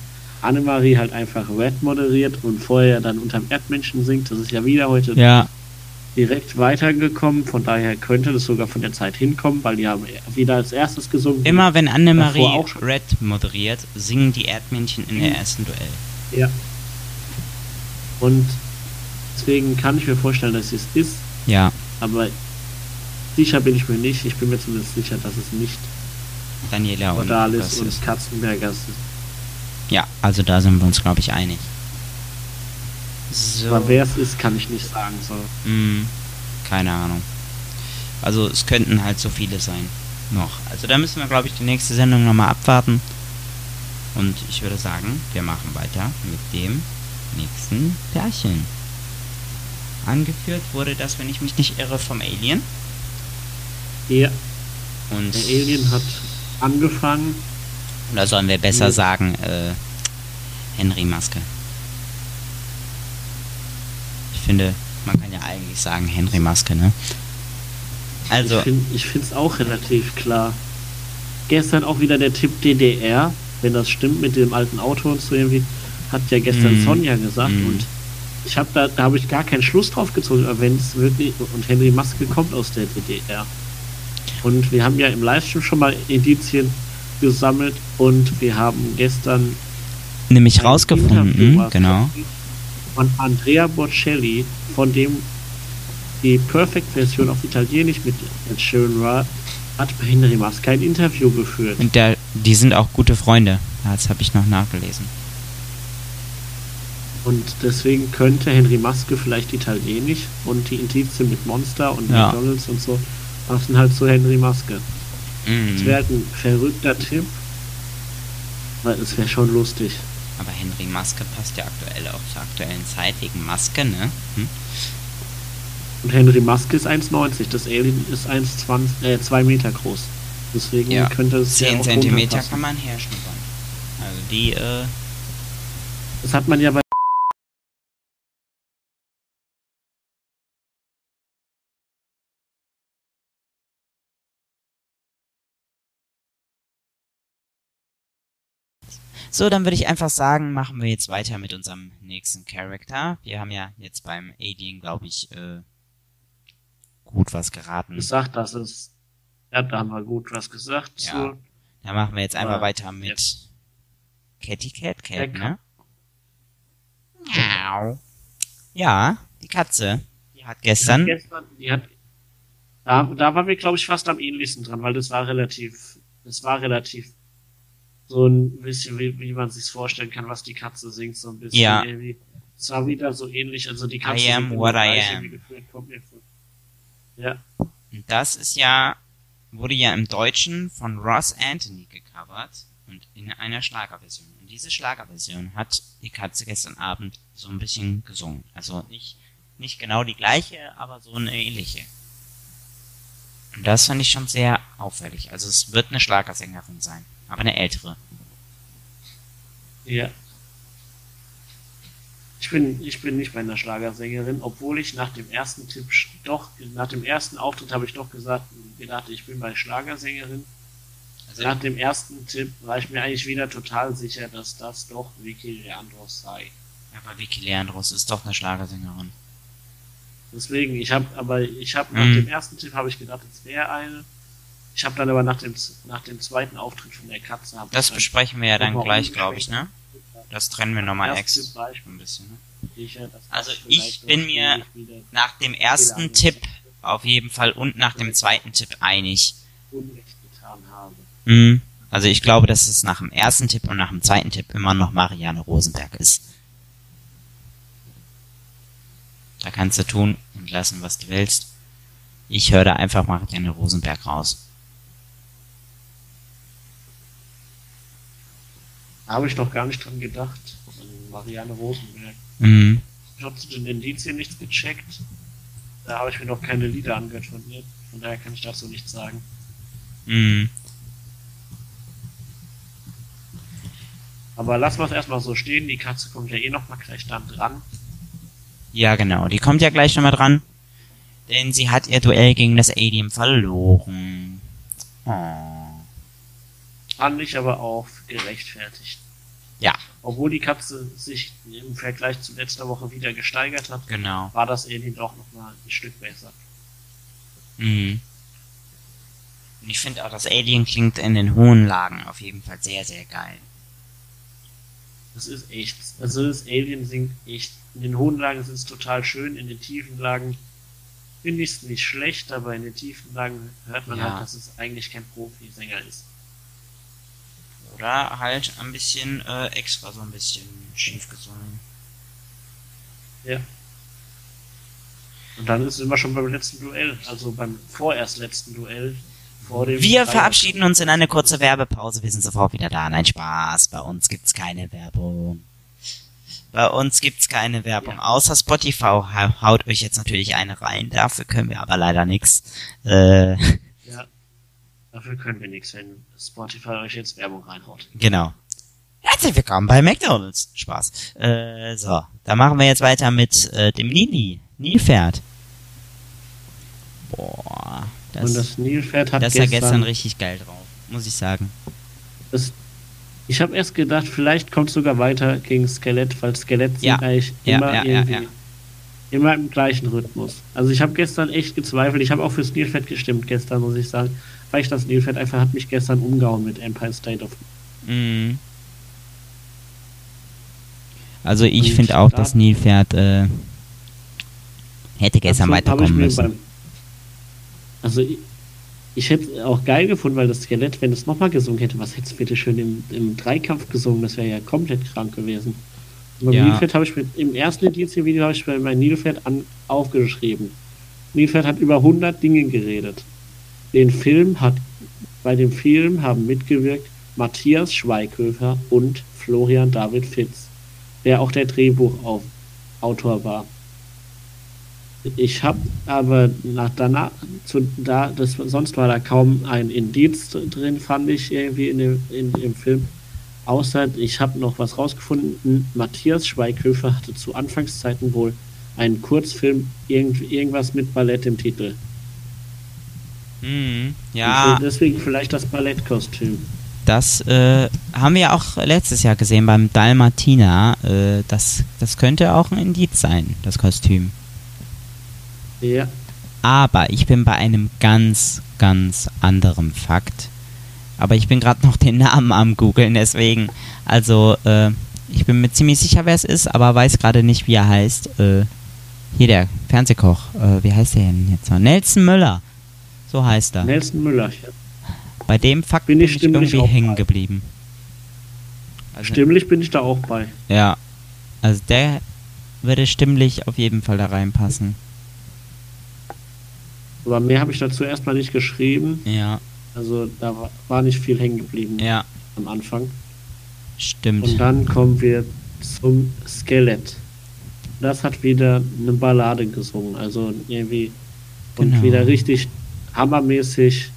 Annemarie halt einfach Red moderiert und vorher dann unterm Erdmenschen singt. Das ist ja wieder heute Ja, direkt weitergekommen. Von daher könnte das sogar von der Zeit hinkommen, weil die haben wieder als erstes gesungen. immer wenn Annemarie auch. Red moderiert, singen die Erdmännchen in der ersten Duell. Ja. Und deswegen kann ich mir vorstellen, dass es ist, Ja, aber sicher bin ich mir nicht. Ich bin mir zumindest sicher, dass es nicht Daniela und Lukas und. Katzenberger ist. Ja, also da sind wir uns, glaube ich, einig. So. Aber wer es ist, kann ich nicht sagen. So. Hm, keine Ahnung. Also es könnten halt so viele sein. Noch. Also da müssen wir, glaube ich, die nächste Sendung nochmal abwarten. Und ich würde sagen, wir machen weiter mit dem nächsten Pärchen. Angeführt wurde das, wenn ich mich nicht irre, vom Alien. Ja, Und der Alien hat angefangen. Oder sollen wir besser Nee. sagen, äh, Henry Maske. finde, man kann ja eigentlich sagen Henry Maske, ne? Also. Ich finde es auch relativ klar. Gestern auch wieder der Tipp DDR, wenn das stimmt mit dem alten Auto und so irgendwie, hat ja gestern mm. Sonja gesagt mm. und ich habe da, da habe ich gar keinen Schluss drauf gezogen, aber wenn es wirklich, und Henry Maske kommt aus der DDR. Und wir haben ja im Livestream schon mal Indizien gesammelt und wir haben gestern nämlich rausgefunden, genau. Von Andrea Bocelli, von dem die Perfect-Version auf Italienisch mit Sheeran war, hat bei Henry Maske ein Interview geführt. Und der, die sind auch gute Freunde. Das habe ich noch nachgelesen. Und deswegen könnte Henry Maske vielleicht Italienisch und die Indizien mit Monster und ja. McDonalds und so passen halt zu Henry Maske. Mhm. Das wäre halt ein verrückter Tipp, weil es wäre schon lustig. Aber Henry Maske passt ja aktuell auch zur aktuellen Zeit wegen Maske, ne? Hm? Und Henry Maske ist 1,90, das Alien ist 1,20, äh, 2 Meter groß. Deswegen ja. könnte es 10 ja Zentimeter kann man herschnuppern. Also die, äh. Das hat man ja bei So, dann würde ich einfach sagen, machen wir jetzt weiter mit unserem nächsten Charakter. Wir haben ja jetzt beim Alien, glaube ich, äh, gut was geraten. Gesagt, dass es, ja, da haben wir gut was gesagt. Ja. Zu, dann machen wir jetzt einfach ja, weiter mit jetzt. Catty Cat Cat, ne? Ja, die Katze. Die hat gestern. Die hat gestern die hat, da, da waren wir, glaube ich, fast am ähnlichsten dran, weil das war relativ, das war relativ so ein bisschen, wie, wie man sich vorstellen kann, was die Katze singt, so ein bisschen ja. irgendwie. Es war wieder so ähnlich, also die Katze I am what I am. Ja. Und das ist ja, wurde ja im Deutschen von Ross Anthony gecovert und in einer Schlagerversion. Und diese Schlagerversion hat die Katze gestern Abend so ein bisschen gesungen. Also nicht, nicht genau die gleiche, aber so eine ähnliche. Und das fand ich schon sehr auffällig. Also es wird eine Schlagersängerin sein aber eine ältere. Ja. Ich bin, ich bin nicht bei einer Schlagersängerin, obwohl ich nach dem ersten Tipp doch, nach dem ersten Auftritt habe ich doch gesagt, gedacht, ich bin bei Schlagersängerin. Also nach dem ersten Tipp war ich mir eigentlich wieder total sicher, dass das doch Vicky Leandros sei. Aber Vicky Leandros ist doch eine Schlagersängerin. Deswegen, ich habe, aber ich habe nach mhm. dem ersten Tipp habe ich gedacht, es wäre eine. Ich habe dann aber nach dem, nach dem zweiten Auftritt von der Katze... Das besprechen wir ja dann gleich, glaube ich, ne? Das trennen wir nochmal extra ein bisschen. Ne? Also ich bin mir nach dem ersten Tipp auf jeden Fall und nach dem zweiten Tipp einig. Mhm. Also ich glaube, dass es nach dem ersten Tipp und nach dem zweiten Tipp immer noch Marianne Rosenberg ist. Da kannst du tun und lassen, was du willst. Ich höre da einfach Marianne Rosenberg raus. Habe ich noch gar nicht dran gedacht. Marianne Rosenberg. Mhm. Ich habe zu den Indizien nichts gecheckt. Da habe ich mir noch keine Lieder angehört von ihr. Von daher kann ich dazu nichts sagen. Mhm. Aber lassen wir es erstmal so stehen. Die Katze kommt ja eh noch mal gleich dann dran. Ja, genau. Die kommt ja gleich nochmal dran. Denn sie hat ihr Duell gegen das Alien verloren. Oh. Fand ich aber auch gerechtfertigt. Ja. Obwohl die Katze sich im Vergleich zu letzter Woche wieder gesteigert hat, genau. war das Alien doch nochmal ein Stück besser. Mhm. Und ich finde auch, das Alien klingt in den hohen Lagen auf jeden Fall sehr, sehr geil. Das ist echt. Also das Alien singt echt. In den hohen Lagen ist es total schön, in den tiefen Lagen finde ich es nicht schlecht, aber in den tiefen Lagen hört man ja. halt, dass es eigentlich kein Profisänger ist. Oder halt ein bisschen äh, extra so ein bisschen schief gesungen. Ja. Und dann ist immer schon beim letzten Duell, also beim vorerst letzten Duell. Vor dem Wir verabschieden uns in eine kurze Werbepause. Wir sind sofort wieder da. Nein, Spaß. Bei uns gibt's keine Werbung. Bei uns gibt's keine Werbung. Ja. Außer Spotify haut euch jetzt natürlich eine rein. Dafür können wir aber leider nichts. Äh. Dafür können wir nichts, wenn Spotify euch jetzt Werbung reinhaut. Genau. Herzlich willkommen bei McDonalds. Spaß. Äh, so, dann machen wir jetzt weiter mit äh, dem Nini. Nilpferd. Boah, das, Und das Nilpferd hat das gestern, gestern richtig geil drauf, muss ich sagen. das, ich habe erst gedacht, vielleicht kommt es sogar weiter gegen Skelett, weil Skelett Ja. sind eigentlich Ja, immer ja, ja, irgendwie immer im gleichen Rhythmus. Also ich habe gestern echt gezweifelt. Ich habe auch fürs Nilpferd gestimmt gestern, muss ich sagen. Weil ich das Nilpferd einfach hat mich gestern umgehauen mit Empire State of Mhm. Also ich finde auch, da- das Nilpferd äh, hätte gestern weiterkommen müssen. beim- also ich, ich hätte auch geil gefunden, weil das Skelett, wenn es nochmal gesungen hätte, was hätte es bitte schön im, im Dreikampf gesungen? Das wäre ja komplett krank gewesen. Und beim Ja. Nilpferd habe ich mit, im ersten Indizien-Video habe ich bei mein Nilpferd an, aufgeschrieben. Nilpferd hat über 100 Dinge geredet. Den Film hat, bei dem Film haben mitgewirkt Matthias Schweighöfer und Florian David Fitz, der auch der Drehbuchautor war. Ich habe aber nach danach, zu, da, das, sonst war da kaum ein Indiz drin, fand ich irgendwie in dem, in, im Film. Außer ich habe noch was rausgefunden. Matthias Schweighöfer hatte zu Anfangszeiten wohl einen Kurzfilm, irgend, irgendwas mit Ballett im Titel. Mhm. Und Ja, deswegen vielleicht das Ballettkostüm. das äh, haben wir auch letztes Jahr gesehen beim Dalmatina. Äh, das, das könnte auch ein Indiz sein, das Kostüm. Ja, Aber ich bin bei einem ganz, ganz anderen Fakt. Aber ich bin gerade noch den Namen am googeln, deswegen. Also, äh, ich bin mir ziemlich sicher, wer es ist, aber weiß gerade nicht, wie er heißt. Äh, hier der Fernsehkoch. Äh, wie heißt der denn jetzt mal? Nelson Müller. So heißt er. Nelson Müller. Bei dem Fakt Bin bin ich ich stimmlich irgendwie hängen bei. geblieben. Also, Stimmlich bin ich da auch bei. Ja. Also der würde stimmlich auf jeden Fall da reinpassen. Aber mehr habe ich dazu erstmal nicht geschrieben. Ja, Also da war, nicht viel hängen geblieben ja, am Anfang. stimmt. Und dann kommen wir zum Skelett. Das hat wieder eine Ballade gesungen, also irgendwie und Genau. wieder richtig hammermäßig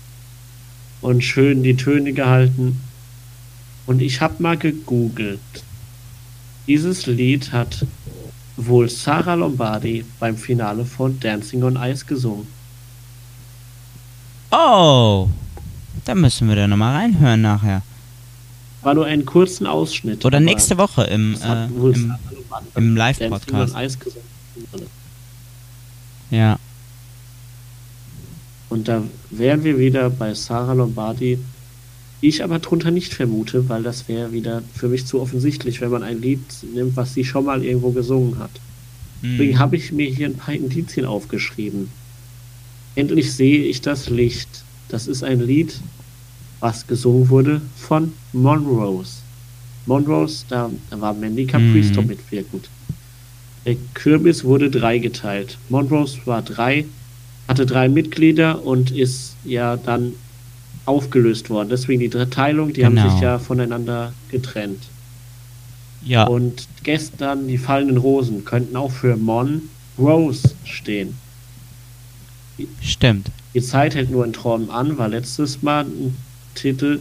und schön die Töne gehalten. Und ich habe mal gegoogelt. Dieses Lied hat wohl Sarah Lombardi beim Finale von Dancing on Ice gesungen. Oh, da müssen wir da nochmal reinhören nachher. War nur einen kurzen Ausschnitt. Oder nächste Woche im, äh, im im Live-Podcast. Ja. Und da wären wir wieder bei Sarah Lombardi. Ich aber drunter nicht vermute, weil das wäre wieder für mich zu offensichtlich, wenn man ein Lied nimmt, was sie schon mal irgendwo gesungen hat. Deswegen Hm. habe ich mir hier ein paar Indizien aufgeschrieben. Endlich sehe ich das Licht. Das ist ein Lied, was gesungen wurde von Monrose. Monrose, da, da war Mandy Capristo Mhm. mitwirkend. Der Kürbis wurde dreigeteilt. Monrose war drei, hatte drei Mitglieder und ist ja dann aufgelöst worden. Deswegen die Teilung, die haben Genau. sich ja voneinander getrennt. Ja, Und gestern die fallenden Rosen könnten auch für Mon Rose stehen. stimmt. Die Zeit hält nur in Träumen an, war letztes Mal ein Titel,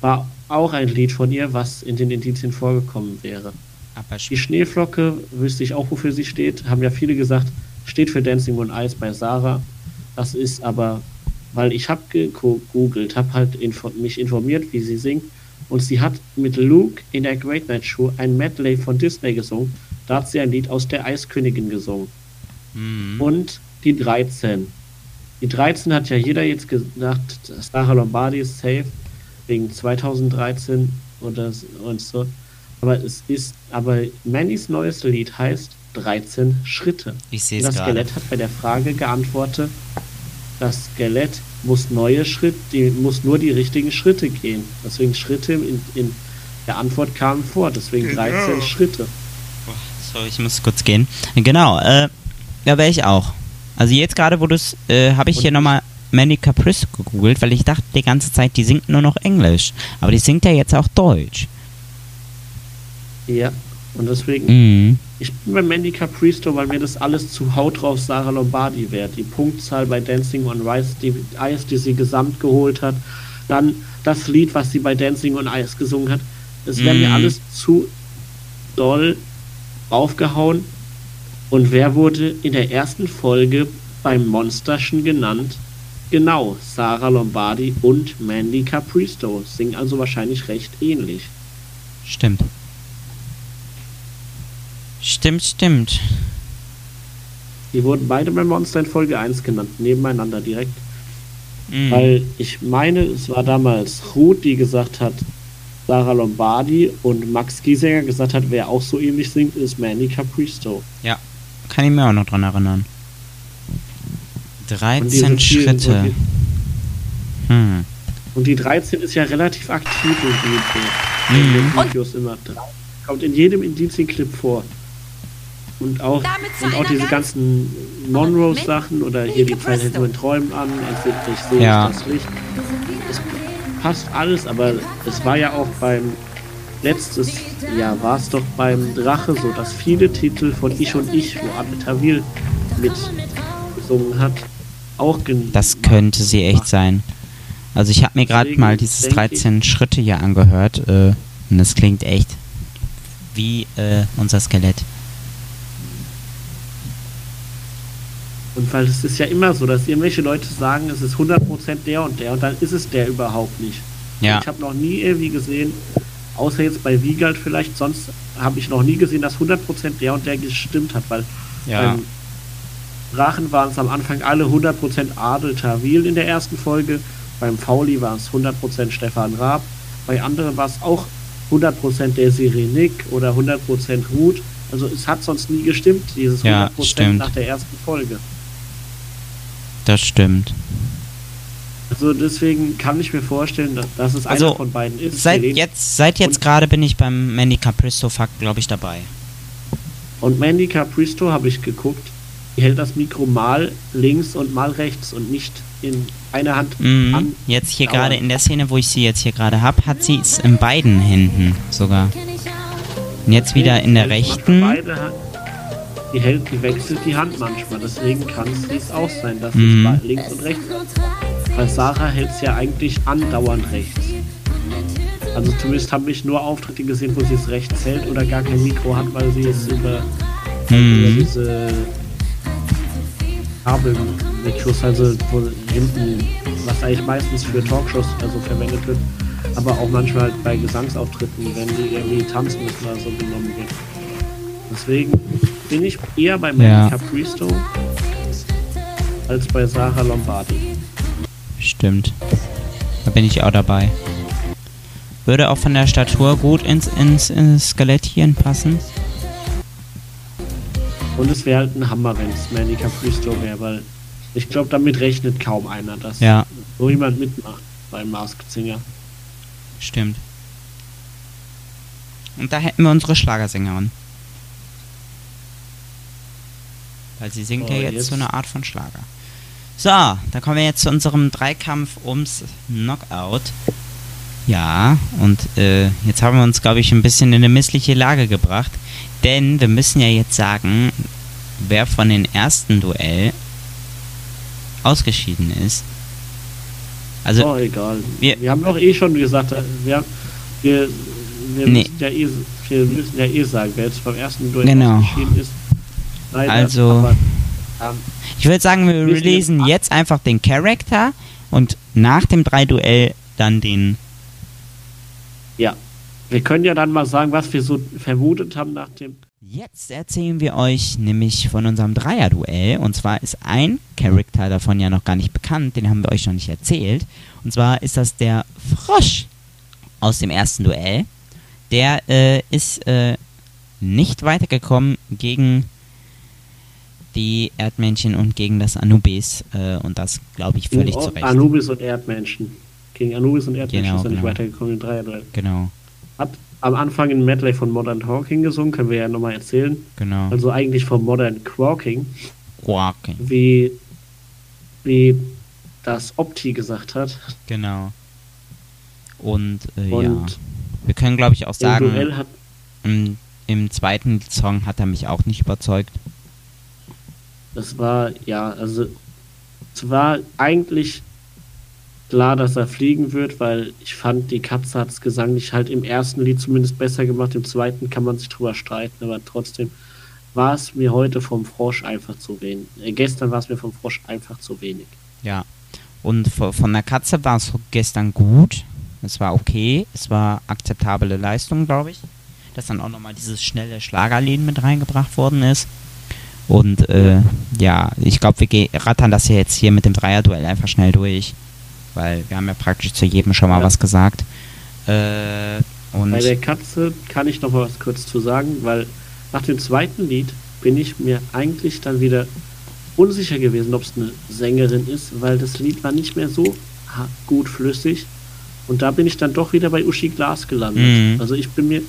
war auch ein Lied von ihr, was in den Indizien vorgekommen wäre. Aber Die Schneeflocke, wüsste ich auch, wofür sie steht, haben ja viele gesagt, steht für Dancing on Ice bei Sarah. Das ist aber, weil ich habe gegoogelt, habe halt info mich informiert, wie sie singt. Und sie hat mit Luke in der Great Night Show ein Medley von Disney gesungen. Da hat sie ein Lied aus der Eiskönigin gesungen. Mhm. Und die 13. Die 13 hat ja jeder jetzt gedacht, Sarah Lombardi ist safe, wegen 2013 oder und so. Aber es ist, aber Mandys neues Lied heißt 13 Schritte. Ich sehe Und es das gerade. Skelett hat bei der Frage geantwortet, das Skelett muss neue Schritte, die muss nur die richtigen Schritte gehen. Deswegen Schritte in, in der Antwort kamen vor, deswegen 13 Schritte. So, ich muss kurz gehen. Genau, äh, ja, wäre ich auch. Also jetzt gerade, wo du es, äh, habe ich Und hier nochmal Manny Caprice gegoogelt, weil ich dachte die ganze Zeit, die singt nur noch Englisch. Aber die singt ja jetzt auch Deutsch. Ja, und deswegen Mhm. Ich bin bei Mandy Capristo, weil mir das alles zu Haut drauf Sarah Lombardi wäre. Die Punktzahl bei Dancing on Ice, die, Ice, die sie gesamt geholt hat. Dann das Lied, was sie bei Dancing on Ice gesungen hat. Es wäre mir Mhm. alles zu doll aufgehauen. Und wer wurde in der ersten Folge beim Monsterchen genannt? Genau, Sarah Lombardi und Mandy Capristo singen also wahrscheinlich recht ähnlich. Stimmt. Stimmt, stimmt. Die wurden beide beim Monster in Folge 1 genannt, nebeneinander direkt. Mhm. Weil ich meine, es war damals Ruth, die gesagt hat, Sarah Lombardi und Max Giesinger gesagt hat, wer auch so ähnlich singt, ist Mandy Capristo. Ja, kann ich mir auch noch dran erinnern. Und 13 diese vielen- Schritte. Und die, Hm. und die 13 ist ja relativ aktiv in Mhm. den Videos immer. Kommt in jedem Indizienclip vor. Und auch, und auch diese ganz- ganzen Monroe-Sachen oder hier die Zeit hält nur in Träumen an, endlich sehe Ja. ich das Licht. Es passt alles, aber es war ja auch beim letztes Jahr war es doch beim Drache so, dass viele Titel von Ich und Ich, wo Anne Tawil mitgesungen hat, auch Das könnte sie echt sein. Also ich habe mir gerade mal dieses denke 13 Schritte hier angehört äh, und es klingt echt wie äh, unser Skelett. Und weil es ist ja immer so, dass irgendwelche Leute sagen, es ist 100% der und der und dann ist es der überhaupt nicht. Ja, Ich habe noch nie irgendwie gesehen, außer jetzt bei Wiegald vielleicht, sonst habe ich noch nie gesehen, dass 100% der und der gestimmt hat, weil ja, beim Drachen waren es am Anfang alle 100% Adel Tawil in der ersten Folge, beim Fauli war es 100% Stefan Raab, bei anderen war es auch 100% der Sirenik oder 100% Ruth. Also es hat sonst nie gestimmt, dieses 100% Ja, stimmt. nach der ersten Folge. Das stimmt. Also deswegen kann ich mir vorstellen, dass, dass es Also, einer von beiden ist. Seit Helene. jetzt, seit jetzt gerade bin ich beim Mandy Capristo Fakt, glaube ich, dabei. Und Mandy Capristo habe ich geguckt, die hält das Mikro mal links und mal rechts und nicht in einer Hand Mhm. an. Jetzt hier gerade in der Szene, wo ich sie jetzt hier gerade habe, hat sie es in beiden Händen sogar. Und jetzt wieder in der rechten. Beide Hand, die hält, die wechselt die Hand manchmal. Deswegen kann es auch sein, dass Mhm. es links und rechts Weil Sarah hält es ja eigentlich andauernd rechts. Also zumindest habe ich nur Auftritte gesehen, wo sie es rechts hält oder gar kein Mikro hat, weil sie es über, über Mhm. diese Kabelmikros, also wo hinten, was eigentlich meistens für Talkshows also verwendet wird, aber auch manchmal halt bei Gesangsauftritten, wenn die irgendwie tanzen müssen oder so genommen wird. Deswegen bin ich eher bei Mandy Ja. Capristo als bei Sarah Lombardi. Stimmt. Da bin ich auch dabei. Würde auch von der Statur gut ins, ins, ins Skelettchen passen. Und es wäre halt ein Hammer, wenn es Mandy Capristo wäre, weil ich glaube, damit rechnet kaum einer, dass Ja. so jemand mitmacht beim Masked Singer. Stimmt. Und da hätten wir unsere Schlagersängerin. Weil sie singt So, ja jetzt, jetzt- so eine Art von Schlager. So, da kommen wir jetzt zu unserem Dreikampf ums Knockout. Ja, und äh, jetzt haben wir uns, glaube ich, ein bisschen in eine missliche Lage gebracht. Denn wir müssen ja jetzt sagen, wer von den ersten Duell ausgeschieden ist. Also, oh, egal. wir- Wir, haben doch eh schon gesagt, äh, wir, wir, wir, Nee. müssen ja eh, wir müssen ja eh sagen, wer jetzt beim ersten Duell Genau. ausgeschieden ist. Leider, Also- aber, ähm, Ich würde sagen, wir releasen jetzt- jetzt einfach den Charakter und nach dem 3-Duell dann den. ja. Wir können ja dann mal sagen, was wir so vermutet haben nach dem. Jetzt erzählen wir euch nämlich von unserem Dreier-Duell. Und zwar ist ein Charakter davon ja noch gar nicht bekannt, den haben wir euch noch nicht erzählt. Und zwar ist das der Frosch aus dem ersten Duell. Der äh, ist äh, nicht weitergekommen gegen die Erdmännchen und gegen das Anubis. Äh, und das glaube ich völlig zu Recht. Anubis und Erdmenschen. Gegen Anubis und Erdmenschen Genau, ist er nicht genau. weitergekommen im Dreierduell. Genau, Hat am Anfang in Medley von Modern Talking gesungen, können wir ja nochmal erzählen. genau. Also eigentlich von Modern Quaking, Quaking. wie, wie das Opti gesagt hat. Genau. Und, äh, ja, Und wir können glaube ich auch sagen, im, im zweiten Song hat er mich auch nicht überzeugt. Das war, ja, also es war eigentlich klar, dass er fliegen wird, weil ich fand, die Katze hat es gesanglich halt im ersten Lied zumindest besser gemacht. Im zweiten kann man sich drüber streiten, aber trotzdem war es mir heute vom Frosch einfach zu wenig. Äh, gestern war es mir vom Frosch einfach zu wenig. Ja. Und von der Katze war es gestern gut. Es war okay. Es war akzeptable Leistung, glaube ich. Dass dann auch nochmal dieses schnelle Schlagerlied mit reingebracht worden ist. Und äh, ja, ich glaube, wir rattern das ja jetzt hier mit dem Dreierduell einfach schnell durch. Weil wir haben ja praktisch zu jedem schon mal ja. was gesagt. Äh, und Bei der Katze kann ich noch mal was kurz zu sagen, weil nach dem zweiten Lied bin ich mir eigentlich dann wieder unsicher gewesen, ob es eine Sängerin ist, weil das Lied war nicht mehr so gut flüssig. Und da bin ich dann doch wieder bei Uschi Glas gelandet. Mhm. Also ich bin mir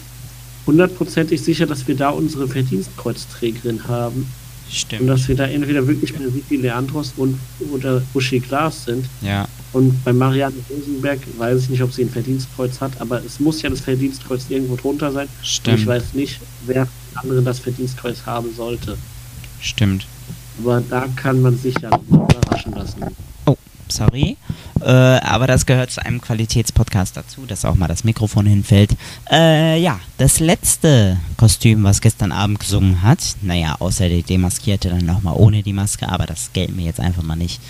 hundertprozentig sicher, dass wir da unsere Verdienstkreuzträgerin haben. Stimmt. Und dass wir da entweder wirklich mit Vicky Leandros und, oder Uschi Glas sind. Ja. Und bei Marianne Rosenberg weiß ich nicht, ob sie ein Verdienstkreuz hat, aber es muss ja das Verdienstkreuz irgendwo drunter sein. Stimmt. Und ich weiß nicht, wer andere das Verdienstkreuz haben sollte. Stimmt. Aber da kann man sich ja überraschen lassen. Sorry. Äh, aber das gehört zu einem Qualitätspodcast dazu, dass auch mal das Mikrofon hinfällt. Äh, ja, das letzte Kostüm, was gestern Abend gesungen hat, naja, außer der Demaskierte dann nochmal ohne die Maske, aber das gelten wir jetzt einfach mal nicht,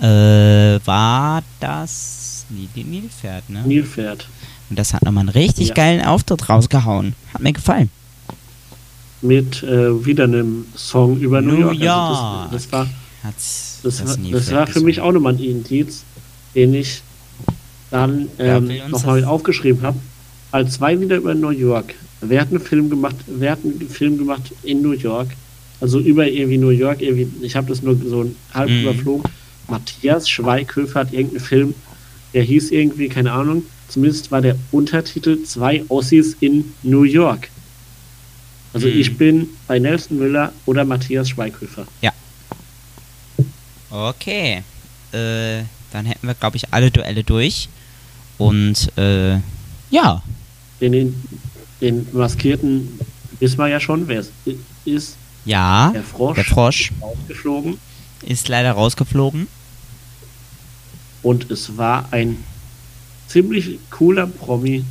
äh, war das Nilpferd, ne? Nilpferd. Und das hat nochmal einen richtig ja. geilen Auftritt rausgehauen. Hat mir gefallen mit äh, wieder einem Song über New, New York. York. Also das, das, war, das, das, war, das war für mich auch nochmal ein Indiz, den ich dann ähm, nochmal aufgeschrieben habe. Als zwei wieder über New York. Wer hat einen Film gemacht? Wer hat einen Film gemacht in New York? Also über irgendwie New York. Irgendwie, ich habe das nur so halb mhm. überflogen. Matthias Schweighöfer hat irgendeinen Film, der hieß irgendwie, keine Ahnung, zumindest war der Untertitel Zwei Ossis in New York. Also hm. ich bin bei Nelson Müller oder Matthias Schweighöfer. Ja. Okay. Äh, dann hätten wir, glaube ich, alle Duelle durch. Und äh, ja. Den, den, Maskierten wissen wir ja schon, wer es ist. Ja, der Frosch. Der Frosch. Ist rausgeflogen. Ist leider rausgeflogen. Und es war ein ziemlich cooler Promi,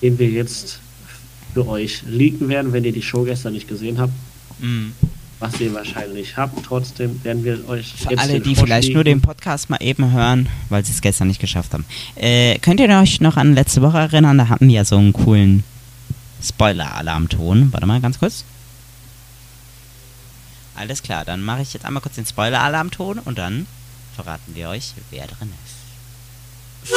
den wir jetzt für euch leaken werden, wenn ihr die Show gestern nicht gesehen habt. Mm. Was ihr wahrscheinlich habt. Trotzdem werden wir euch. Für alle, die vielleicht nur den Podcast mal eben hören, weil sie es gestern nicht geschafft haben. Äh, könnt ihr euch noch an letzte Woche erinnern? Da hatten wir ja so einen coolen Spoiler-Alarmton. Warte mal ganz kurz. Alles klar, dann mache ich jetzt einmal kurz den Spoiler-Alarmton und dann verraten wir euch, wer drin ist.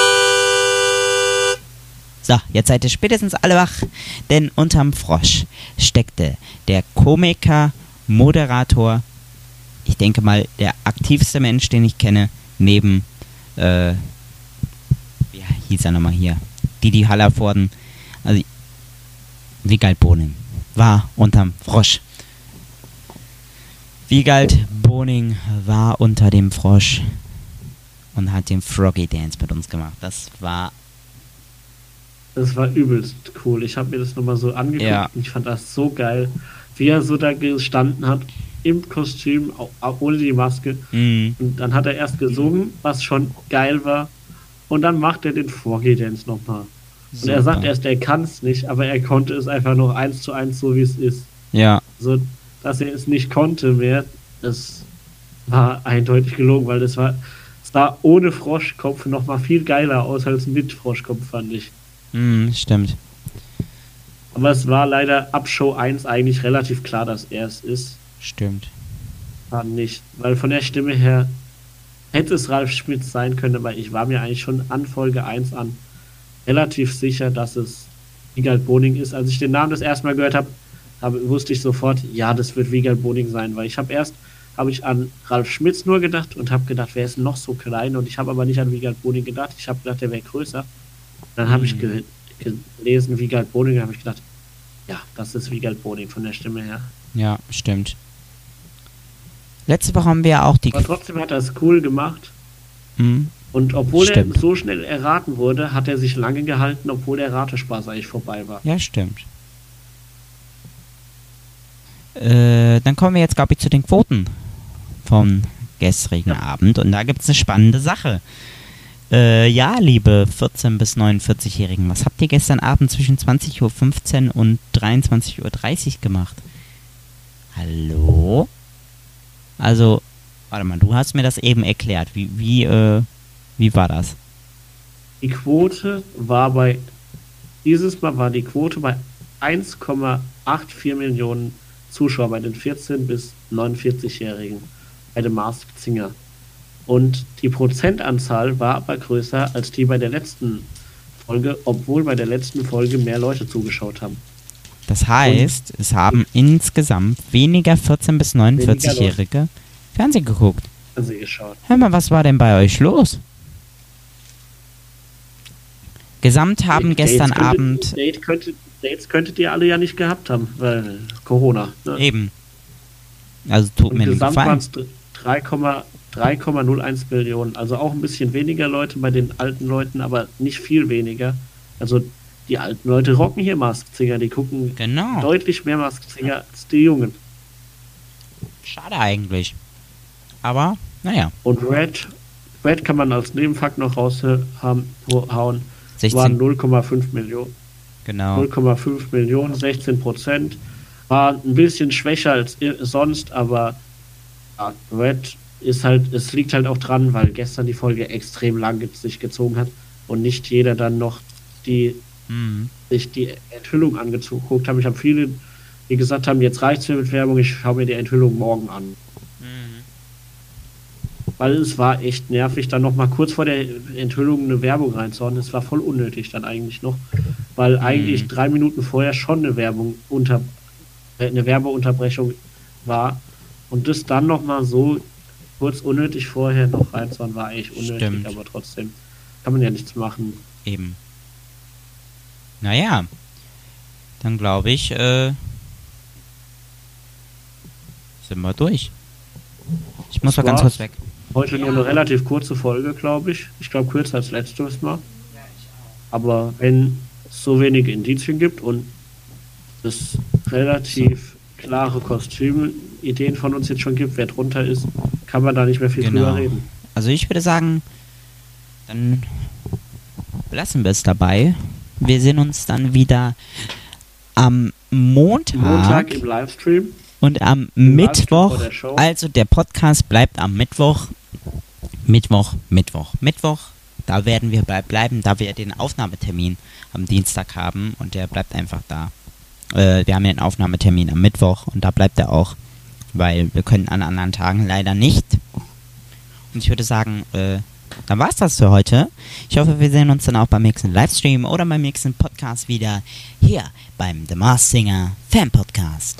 So, jetzt seid ihr spätestens alle wach, denn unterm Frosch steckte der Komiker, Moderator, ich denke mal der aktivste Mensch, den ich kenne, neben, äh, wie hieß er nochmal hier, Didi Hallervorden, also Wiegald Boning war unterm Frosch. Wiegald Boning war unter dem Frosch und hat den Froggy Dance mit uns gemacht. Das war das war übelst cool. Ich habe mir das nochmal so angeguckt ja. und ich fand das so geil, wie er so da gestanden hat, im Kostüm, ohne die Maske. Mhm. Und dann hat er erst gesungen, was schon geil war. Und dann macht er den Vorgeh-Dance nochmal. Und er sagt erst, er kann es nicht, aber er konnte es einfach noch eins zu eins so, wie es ist. Ja. So, dass er es nicht konnte mehr, das war eindeutig gelogen, weil das war, es sah ohne Froschkopf nochmal viel geiler aus als mit Froschkopf, fand ich. Mhm, stimmt. Aber es war leider ab Show 1 eigentlich relativ klar, dass er es ist. Stimmt. War nicht. Weil von der Stimme her hätte es Ralf Schmitz sein können, aber ich war mir eigentlich schon an Folge 1 an relativ sicher, dass es Wiegald Boning ist. Als ich den Namen das erste Mal gehört habe, habe wusste ich sofort, ja, das wird Wiegald Boning sein, weil ich habe erst habe ich an Ralf Schmitz nur gedacht und habe gedacht, wer ist noch so klein und ich habe aber nicht an Wiegald Boning gedacht. Ich habe gedacht, der wäre größer. Dann habe ich mhm. ge gelesen, Wiegald Boning, habe ich gedacht, ja, das ist Wiegald Boning von der Stimme her. Ja, stimmt. Letzte Woche haben wir ja auch die. Aber trotzdem hat er es cool gemacht. Mhm. Und obwohl stimmt. er so schnell erraten wurde, hat er sich lange gehalten, obwohl der Ratespaß eigentlich vorbei war. Ja, stimmt. Äh, dann kommen wir jetzt, glaube ich, zu den Quoten vom gestrigen ja. Abend. Und da gibt es eine spannende Sache. Äh, ja, liebe 14- bis 49-Jährigen, was habt ihr gestern Abend zwischen 20.15 Uhr und 23.30 Uhr gemacht? Hallo? Also, warte mal, du hast mir das eben erklärt. Wie, wie, äh, wie war das? Die Quote war bei, dieses Mal war die Quote bei 1,84 Millionen Zuschauer bei den 14- bis 49-Jährigen bei dem Masked Singer. Und die Prozentanzahl war aber größer als die bei der letzten Folge, obwohl bei der letzten Folge mehr Leute zugeschaut haben. Das heißt, es haben insgesamt weniger 14- bis 49-Jährige Fernsehen geguckt. Fernsehen geschaut. Hör mal, was war denn bei euch los? Gesamt haben Dates gestern könntet- Abend Date könntet, Dates könntet ihr alle ja nicht gehabt haben, weil Corona. Ne? eben. Also tut Und mir den gesamt waren es 3,01 Millionen. Also auch ein bisschen weniger Leute bei den alten Leuten, aber nicht viel weniger. Also die alten Leute rocken hier Masked Singer. Die gucken Genau. deutlich mehr Masked Singer als die Jungen. Schade eigentlich. Aber, naja. Und Red, Red kann man als Nebenfakt noch raushauen, waren 16. 0,5 Millionen. Genau. 0,5 Millionen, 16 Prozent. War ein bisschen schwächer als sonst, aber ja, Red ist halt, es liegt halt auch dran, weil gestern die Folge extrem lang sich gezogen hat und nicht jeder dann noch die, Mhm. sich die Enthüllung angeguckt haben. Ich habe viele, die gesagt haben, jetzt reicht's mir mit Werbung, ich schaue mir die Enthüllung morgen an. Weil es war echt nervig, dann noch mal kurz vor der Enthüllung eine Werbung reinzuhauen. Es war voll unnötig dann eigentlich noch, weil eigentlich drei Minuten vorher schon eine Werbung unter äh, eine Werbeunterbrechung war und das dann noch mal so kurz unnötig vorher noch reinzuhauen, war eigentlich unnötig, Stimmt. aber trotzdem kann man ja nichts machen. Eben. Naja. Dann glaube ich, äh, sind wir durch. Ich muss Das mal ganz kurz weg. Heute nur eine relativ kurze Folge, glaube ich. Ich glaube kürzer als letztes Mal. Aber wenn es so wenige Indizien gibt und es relativ klare Kostümideen von uns jetzt schon gibt, wer drunter ist, kann man da nicht mehr viel Genau. drüber reden. Also ich würde sagen, dann belassen wir es dabei. Wir sehen uns dann wieder am Montag, Montag im Livestream. und am im Mittwoch. der. Also der Podcast bleibt am Mittwoch. Mittwoch, Mittwoch, Mittwoch. Da werden wir bleib bleiben, da wir den Aufnahmetermin am Dienstag haben und der bleibt einfach da. Äh, wir haben ja einen Aufnahmetermin am Mittwoch und da bleibt er auch, weil wir können an anderen Tagen leider nicht. Und ich würde sagen, äh, dann war's das für heute. Ich hoffe, wir sehen uns dann auch beim nächsten Livestream oder beim nächsten Podcast wieder hier beim The Mars Singer Fan Podcast.